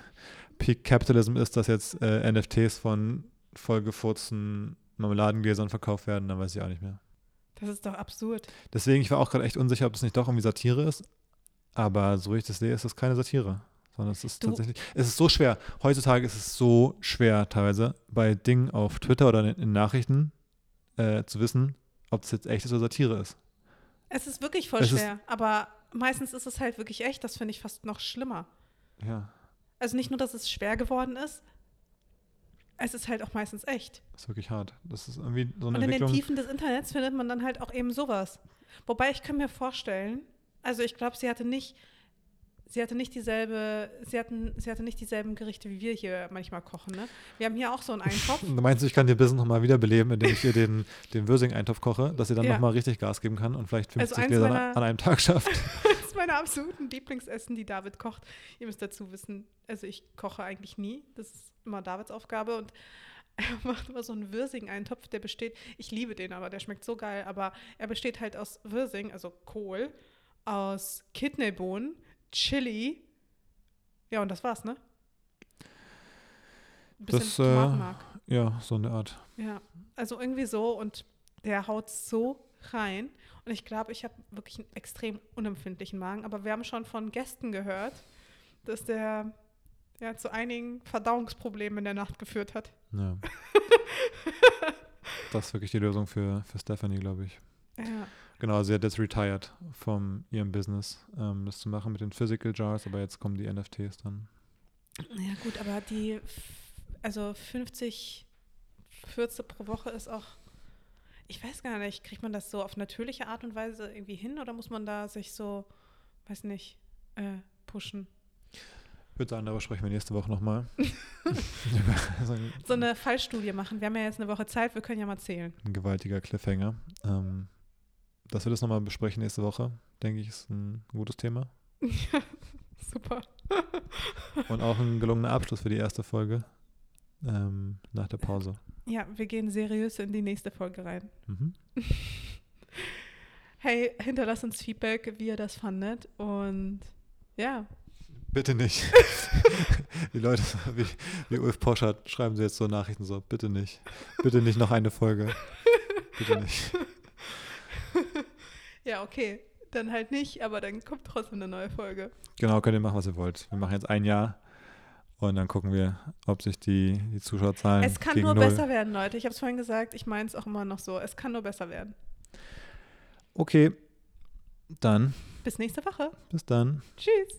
Peak Capitalism ist, dass jetzt äh, NFTs von vollgefurzten Marmeladengläsern verkauft werden, dann weiß ich auch nicht mehr. Das ist doch absurd. Deswegen, ich war auch gerade echt unsicher, ob das nicht doch irgendwie Satire ist. Aber so wie ich das sehe, ist das keine Satire. Sondern es ist Du- tatsächlich, es ist so schwer. Heutzutage ist es so schwer teilweise bei Dingen auf Twitter oder in, Nachrichten äh, zu wissen, ob das jetzt echt ist oder Satire ist. Es ist wirklich voll Es schwer, aber meistens ist es halt wirklich echt. Das finde ich fast noch schlimmer. Ja, Also nicht nur, dass es schwer geworden ist, es ist halt auch meistens echt. ist wirklich hart. Das ist irgendwie so eine Und in den. Tiefen des Internets findet man dann halt auch eben sowas. Wobei ich kann mir vorstellen, also ich glaube, sie hatte nicht, sie hatte nicht dieselbe, sie hatten, sie hatte nicht dieselben Gerichte, wie wir hier manchmal kochen. Ne? Wir haben hier auch so einen [laughs] Eintopf. Du meinst, ich kann dir Business nochmal wiederbeleben, indem ich ihr den, den Würsing-Eintopf koche, dass sie dann Ja. nochmal richtig Gas geben kann und vielleicht 50 Also Gläser meiner- an einem Tag schafft. [laughs] Das ist meine absoluten Lieblingsessen, die David kocht. Ihr müsst dazu wissen, also ich koche eigentlich nie. Das ist immer Davids Aufgabe und [laughs] er macht immer so einen Würsing-Eintopf, der besteht, ich liebe den aber, der schmeckt so geil, aber er besteht halt aus Würsing, also Kohl, aus Kidneybohnen, Chili, ja und das war's, ne? Ein bisschen Das, äh. Ja, so eine Art. Ja, also irgendwie so und der haut so rein. Und ich glaube, ich habe wirklich einen extrem unempfindlichen Magen. Aber wir haben schon von Gästen gehört, dass der ja, zu einigen Verdauungsproblemen in der Nacht geführt hat. Ja. [laughs] das ist wirklich die Lösung für, für Stephanie, glaube ich. Ja. Genau, sie hat jetzt retired von ihrem Business, ähm, das zu machen mit den Physical Jars, aber jetzt kommen die NFTs dann. ja, gut, aber die, also 50 Fürze pro Woche ist auch, ich weiß gar nicht, kriegt man das so auf natürliche Art und Weise irgendwie hin oder muss man da sich so, weiß nicht, äh, pushen? Ich würde sagen, darüber sprechen wir nächste Woche nochmal. so [laughs] ein, [laughs] So eine Fallstudie machen. Wir haben ja jetzt eine Woche Zeit, wir können ja mal zählen. ein gewaltiger Cliffhanger. Ähm, dass wir das nochmal besprechen nächste Woche, denke ich, ist ein gutes Thema. [laughs] Super. Und auch ein gelungener Abschluss für die erste Folge ähm, nach der Pause. Ja, wir gehen seriös in die nächste Folge rein. Mhm. [laughs] Hey, hinterlasst uns Feedback, wie ihr das fandet. Und ja, Bitte nicht. [laughs] die Leute, wie, wie Ulf Poschert, schreiben sie jetzt so Nachrichten so, bitte nicht. Bitte nicht noch eine Folge. Bitte nicht. [laughs] ja, okay. Dann halt nicht, aber dann kommt trotzdem eine neue Folge. Genau, könnt ihr machen, was ihr wollt. Wir machen jetzt ein Jahr und dann gucken wir, ob sich die, die Zuschauerzahlen Es kann nur null. besser werden, Leute. Ich habe es vorhin gesagt, ich meine es auch immer noch so. Es kann nur besser werden. Okay, dann, Bis nächste Woche. bis dann. Tschüss.